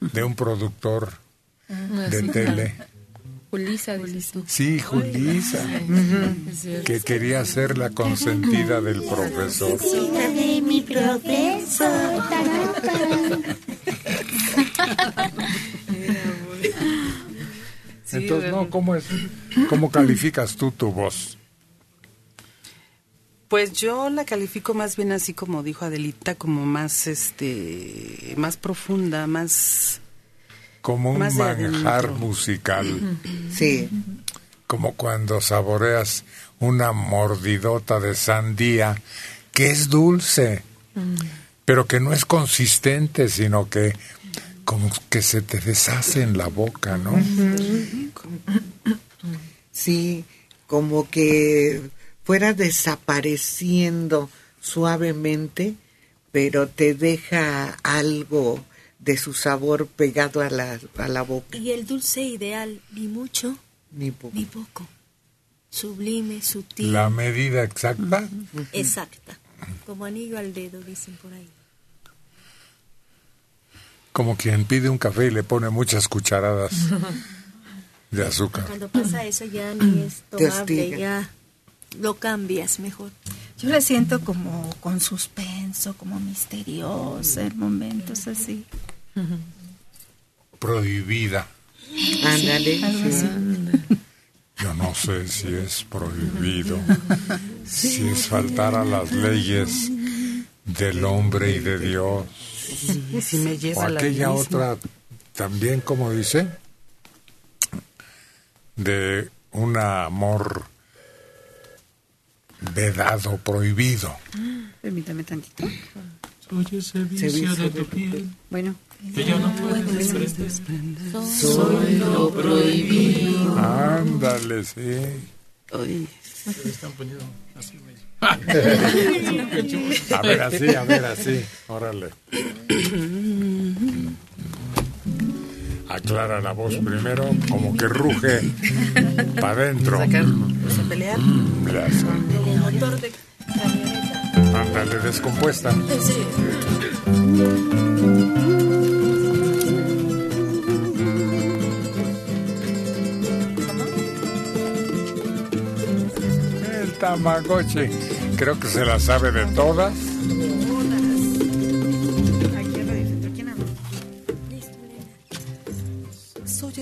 S4: de un productor de tele.
S12: Julisa, tú.
S4: Sí, Julisa, que quería ser la consentida del profesor.
S16: de mi profesor.
S4: Entonces, no, ¿cómo es? ¿Cómo calificas tú tu voz?
S20: Pues yo la califico más bien así como dijo Adelita, como más este más profunda, más
S4: Como un
S20: Más
S4: manjar musical.
S1: Sí.
S4: Como cuando saboreas una mordidota de sandía que es dulce, pero que no es consistente, sino que como que se te deshace en la boca, ¿no?
S1: Sí, como que fuera desapareciendo suavemente, pero te deja algo de su sabor pegado a la, a la boca.
S7: Y el dulce ideal, ni mucho
S1: Ni poco.
S7: ni poco. Sublime, sutil.
S4: La medida exacta.
S7: Exacta. Como anillo al dedo, dicen por ahí.
S4: Como quien pide un café y le pone muchas cucharadas de azúcar.
S7: Cuando pasa eso ya ni es tomable, ya lo cambias mejor.
S9: Yo la siento como con suspenso, como misteriosa en momentos así.
S4: Prohibida.
S1: Ándale.
S9: Algo así.
S4: Yo no sé si es prohibido, si es faltar a las leyes del hombre y de Dios.
S20: Sí, sí me
S4: O
S20: lleva
S4: aquella otra, también como dice, de un amor vedado, prohibido.
S8: Permítame tantito.
S6: Soy ese vicio de tu piel.
S8: Bueno.
S6: Que yo no puedo desprender.
S1: Soy lo prohibido.
S4: Ándale, sí.
S6: Se le están poniendo así, güey.
S4: A ver, así, a ver, así. Órale. aclara la voz primero, como que ruge para adentro.
S7: pelear? Mm, de.
S4: Ándale, descompuesta.
S7: El
S4: Tamagotchi, creo que se la sabe de todas.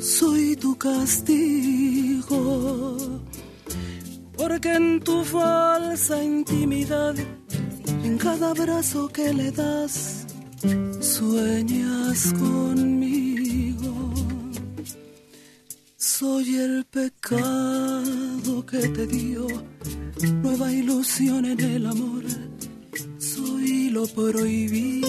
S16: Soy tu castigo. Porque en tu falsa intimidad, en cada abrazo que le das, sueñas conmigo. Soy el pecado que te dio nueva ilusión en el amor. Soy lo prohibido.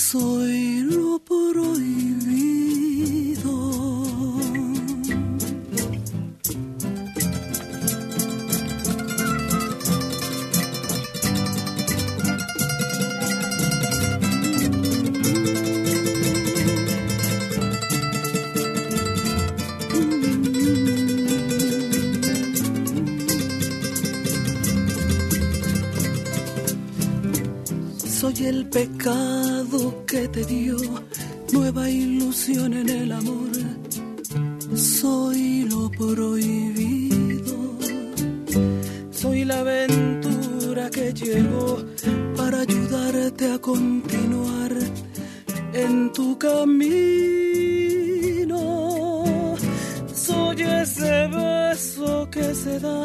S16: Soy lo prohibido. El pecado que te dio nueva ilusión en el amor. Soy lo prohibido. Soy la aventura que llegó para ayudarte a continuar en tu camino. Soy ese beso que se da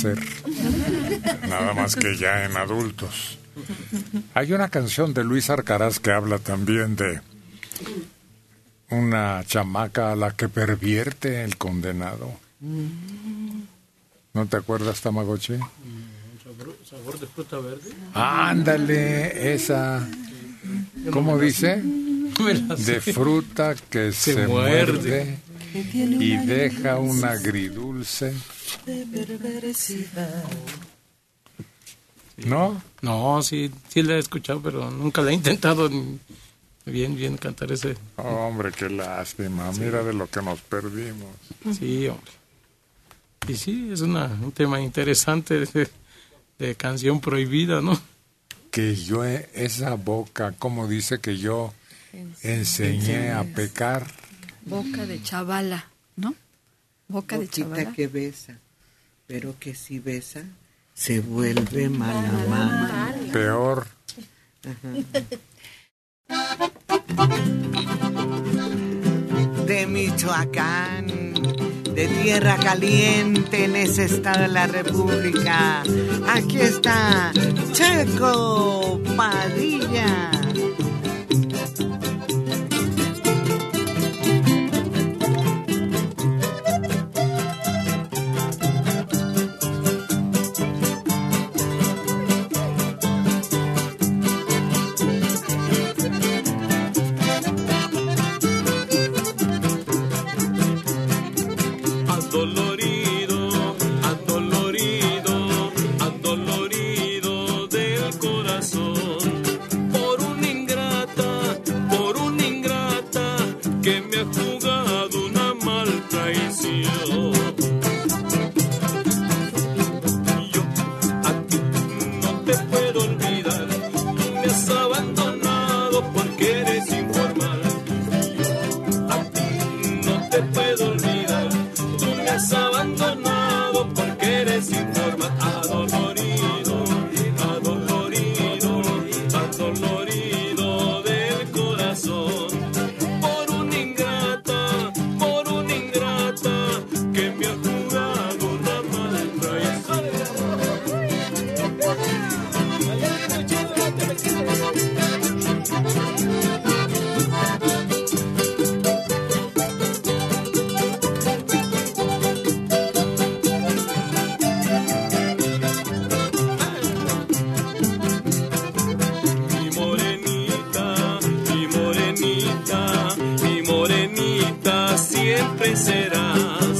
S4: hacer. Nada más que ya en adultos. Hay una canción de Luis Arcaraz que habla también de una chamaca a la que pervierte el condenado. ¿No te acuerdas, Tamagotchi?
S6: Sabor, de fruta verde.
S4: Ándale, esa. ¿Cómo dice? De fruta que se,
S6: Se
S4: muerde,
S6: muerde.
S4: Y deja un agridulce. ¿No?
S6: No, sí, sí la he escuchado, pero nunca la he intentado bien, bien cantar ese.
S4: Hombre, qué lástima. Mira de lo que nos perdimos.
S6: Sí, hombre. Y sí, es una, un tema interesante de, de canción prohibida, ¿no?
S4: Que yo, he- esa boca, como dice que yo enseñé a pecar.
S8: Boca de chavala, ¿no? Boca de chavala.
S1: que besa, pero que si besa, se vuelve mala mala.
S4: Peor.
S1: De Michoacán, de tierra caliente en ese estado de la República. Aquí está Checo Padilla.
S10: mi morenita siempre serás.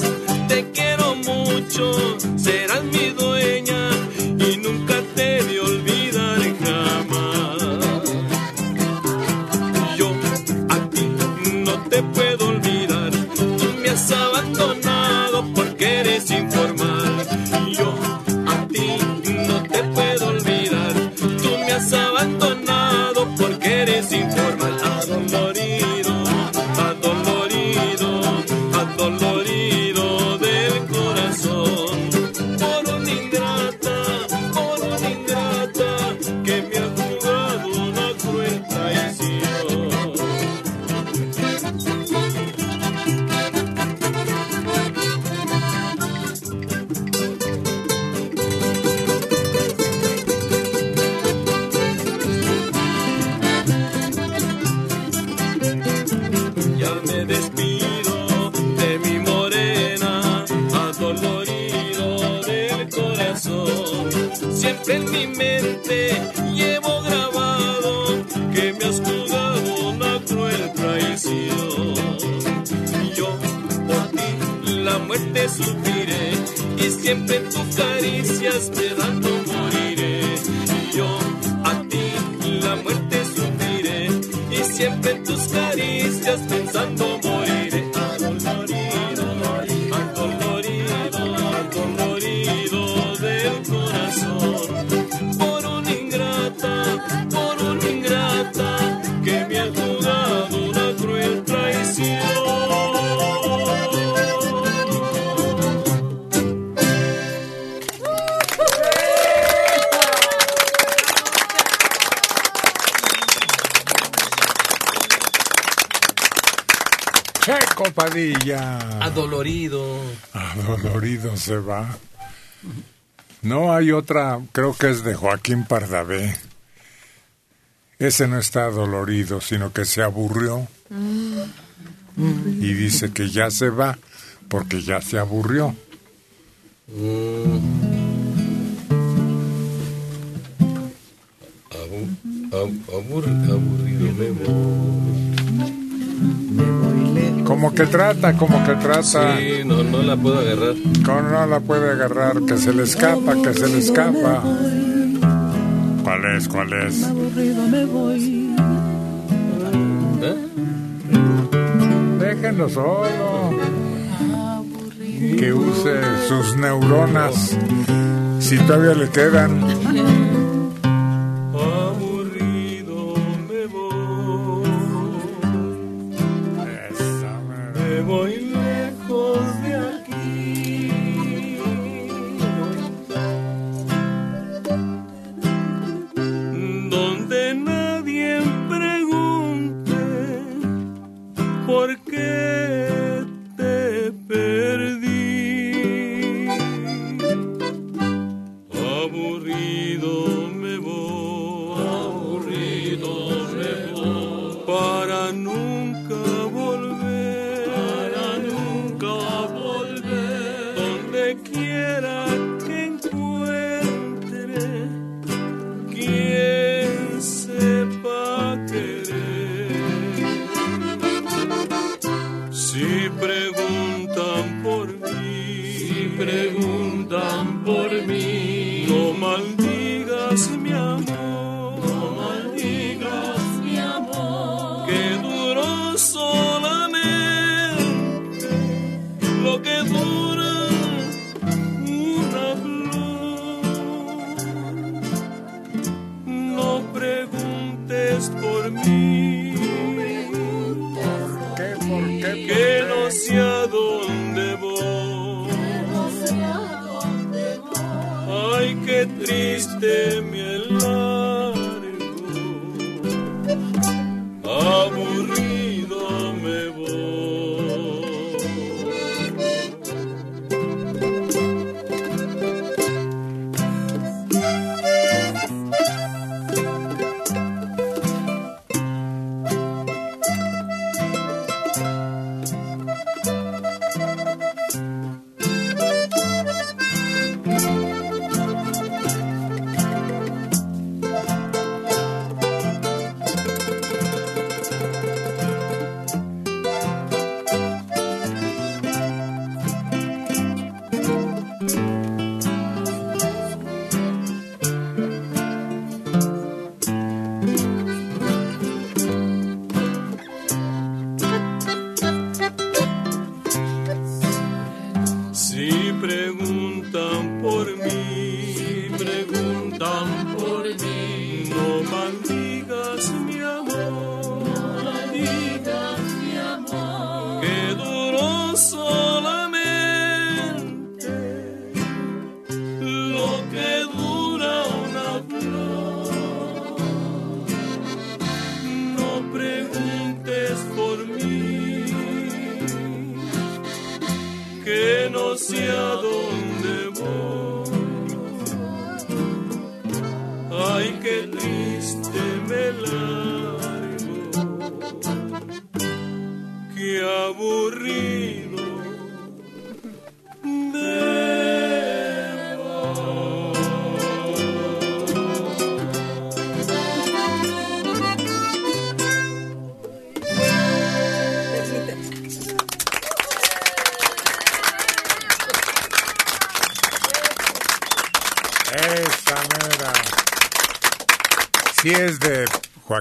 S4: otra creo que es de Joaquín Pardavé. Ese no está dolorido, sino que se aburrió. Y dice que ya se va porque ya se aburrió.
S14: Aburrido me
S4: voy que trata, como que trata.
S14: Sí, no, no la puedo agarrar.
S4: Con, no la puede agarrar, que se le escapa, que se le escapa. ¿Cuál es? ¿Cuál es?
S16: ¿Eh?
S4: Déjenlo solo. Que use sus neuronas. Si todavía le quedan. Hebrew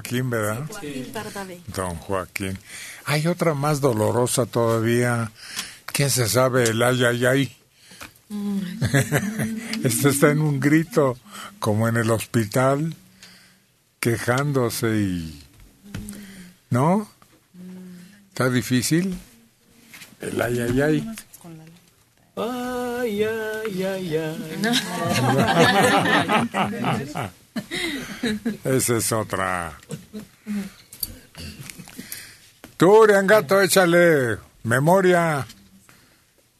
S4: Joaquín, ¿verdad?
S7: Joaquín Pardavé.
S4: Don Joaquín. Hay otra más dolorosa todavía. ¿Quién se sabe el ay, ay, ay? este está en un grito, como en el hospital, quejándose y... ¿No? ¿Está difícil? El ay, ay, ay.
S10: Ay, ay, ay, ay.
S4: Esa es otra. Tú, Gato, échale memoria.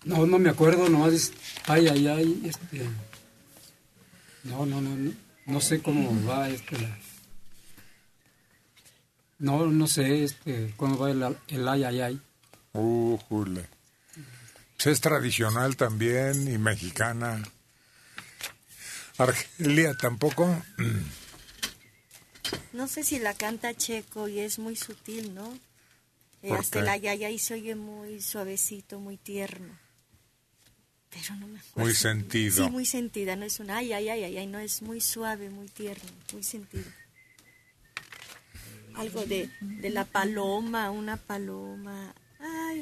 S13: No, no me acuerdo, nomás es, ay, ay, ay, este, no, no, no, no, no sé cómo va este, la- no, no sé, este, cómo va el, el ay, ay, ay.
S4: Uh, jule. Pues es tradicional también y mexicana. Argelia tampoco.
S7: No sé si la canta Checo y es muy sutil, ¿no? Eh,
S4: ¿Por
S7: hasta
S4: qué?
S7: ay, ay, ay se oye muy suavecito, muy tierno. Pero no me acuerdo.
S4: Muy sentido.
S7: Sí, muy sentida, no es un ay, ay, ay, ay, ay, no, es muy suave, muy tierno, muy sentido. Algo de, de la paloma, una paloma.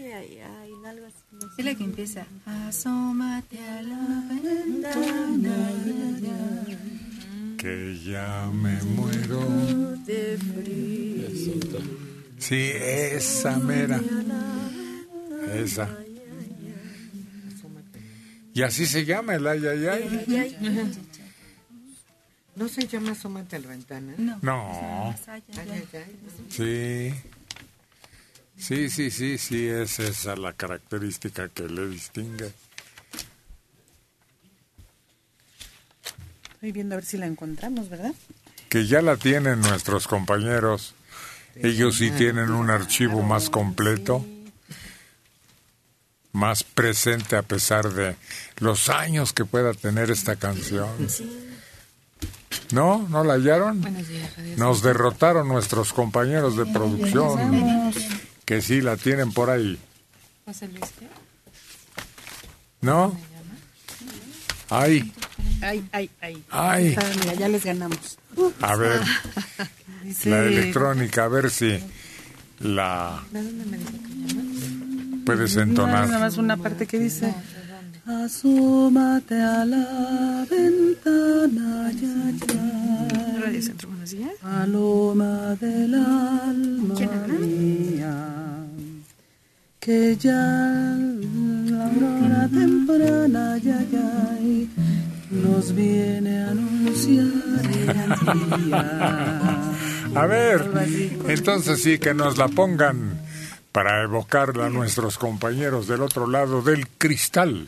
S7: Ay, ay, ay, algo así. no.
S9: Es la que empieza. Asómate a la ventana.
S4: Que ya me muero.
S7: De frío.
S4: Sí, esa mera. Esa. Y así se llama el ay, ay, ay.
S1: ¿No se llama Asómate a la ventana?
S4: No.
S1: Ay, ay, ay.
S4: Sí. Sí, sí, sí, sí, es esa la característica que le distingue.
S3: Estoy viendo a ver si la encontramos, ¿verdad?
S4: Que ya la tienen nuestros compañeros. Ellos sí tienen un archivo más completo, más presente a pesar de los años que pueda tener esta canción. ¿No? ¿No la hallaron?
S12: Buenos días, Radio
S4: Nos derrotaron nuestros compañeros de producción, que sí la tienen por ahí.
S12: José Luis, ¿qué?
S4: ¿No? Ay,
S3: Ay, ay, ay.
S4: Ay.
S3: Ah, mira, ya les ganamos.
S4: a ver,
S3: Dice-
S4: la electrónica, a ver si la
S3: ¿De dónde me dijo que llama?
S4: puedes
S3: No,
S4: entonar.
S3: nada más una parte que dice. Asómate a la ventana, ya, ya.
S17: Radio Centro, buenos días.
S3: Paloma del alma mía, que ya la aurora temprana, ya, ya, nos viene a anunciar el día.
S4: A ver, entonces sí que nos la pongan para evocarla a nuestros compañeros del otro lado del cristal.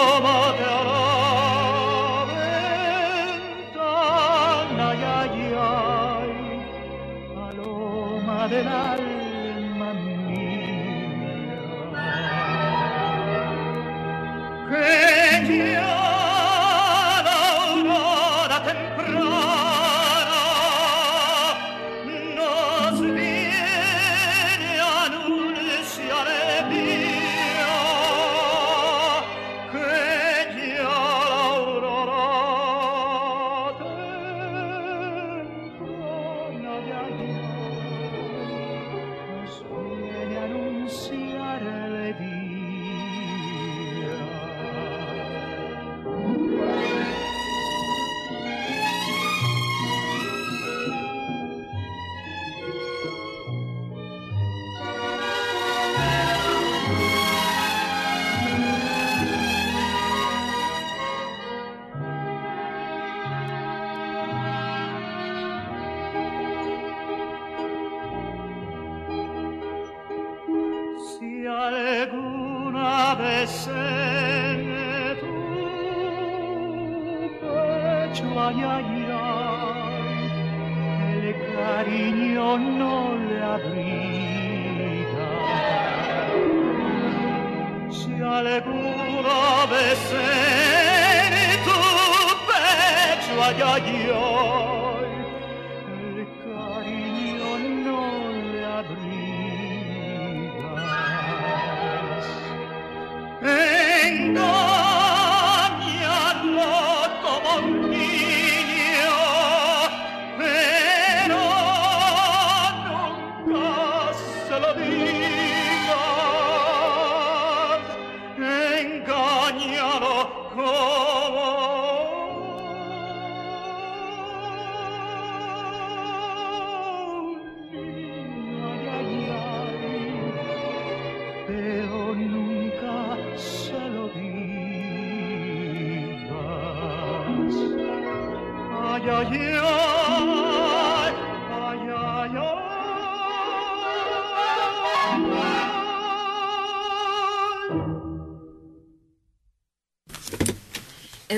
S19: alguna vez en tu pecho ay, ay, ay, el cariño no le abriga. Si alguna vez en tu pecho ay,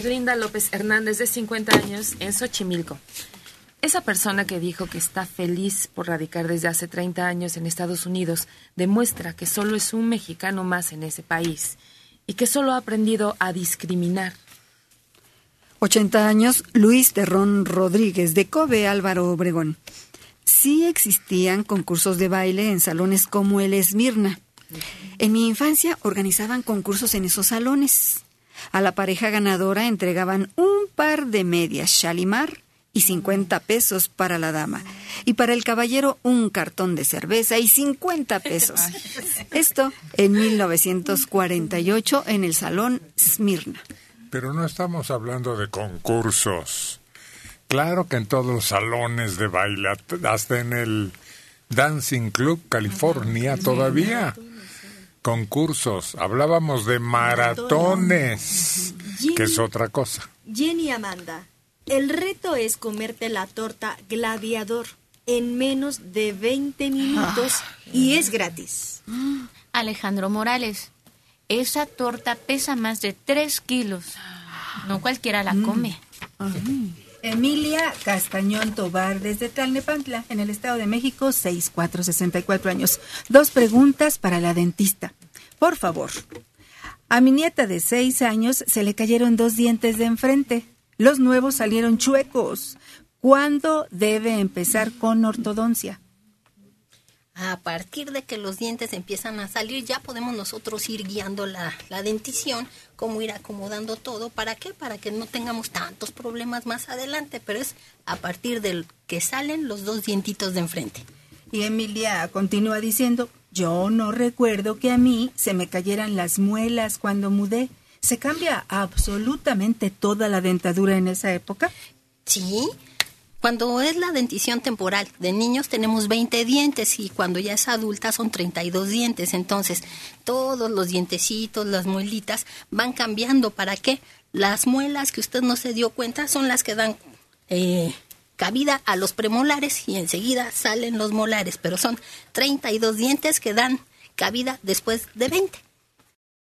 S18: Erlinda López Hernández, de 50 años, en Xochimilco. Esa persona que dijo que está feliz por radicar desde hace 30 años en Estados Unidos demuestra que solo es un mexicano más en ese país y que solo ha aprendido a discriminar.
S8: 80 años, Luis Terrón Rodríguez, de Kobe, Álvaro Obregón. Sí existían concursos de baile en salones como el Esmirna. En mi infancia organizaban concursos en esos salones. A la pareja ganadora entregaban un par de medias Shalimar y 50 pesos para la dama. Y para el caballero un cartón de cerveza y 50 pesos. Esto en 1948 en el Salón Smirna.
S4: Pero no estamos hablando de concursos. Claro que en todos los salones de baile, hasta en el Dancing Club California todavía. Concursos. Hablábamos de maratones, que es otra cosa.
S21: Jenny Amanda, el reto es comerte la torta gladiador en menos de 20 minutos y es gratis.
S2: Alejandro Morales, esa torta pesa más de 3 kilos. No cualquiera la come.
S9: Emilia Castañón Tobar, desde Tlalnepantla, en el Estado de México, 6464 años. Dos preguntas para la dentista. Por favor. A mi nieta de seis años se le cayeron dos dientes de enfrente. Los nuevos salieron chuecos. ¿Cuándo debe empezar con ortodoncia?
S22: A partir de que los dientes empiezan a salir, ya podemos nosotros ir guiando la, la dentición, cómo ir acomodando todo. ¿Para qué? Para que no tengamos tantos problemas más adelante. Pero es a partir del que salen los dos dientitos de enfrente.
S9: Y Emilia continúa diciendo, yo no recuerdo que a mí se me cayeran las muelas cuando mudé. ¿Se cambia absolutamente toda la dentadura en esa época?
S22: Sí. Cuando es la dentición temporal de niños tenemos 20 dientes y cuando ya es adulta son 32 dientes. Entonces, todos los dientecitos, las muelitas van cambiando. ¿Para qué? Las muelas que usted no se dio cuenta son las que dan eh, cabida a los premolares y enseguida salen los molares. Pero son 32 dientes que dan cabida después de 20.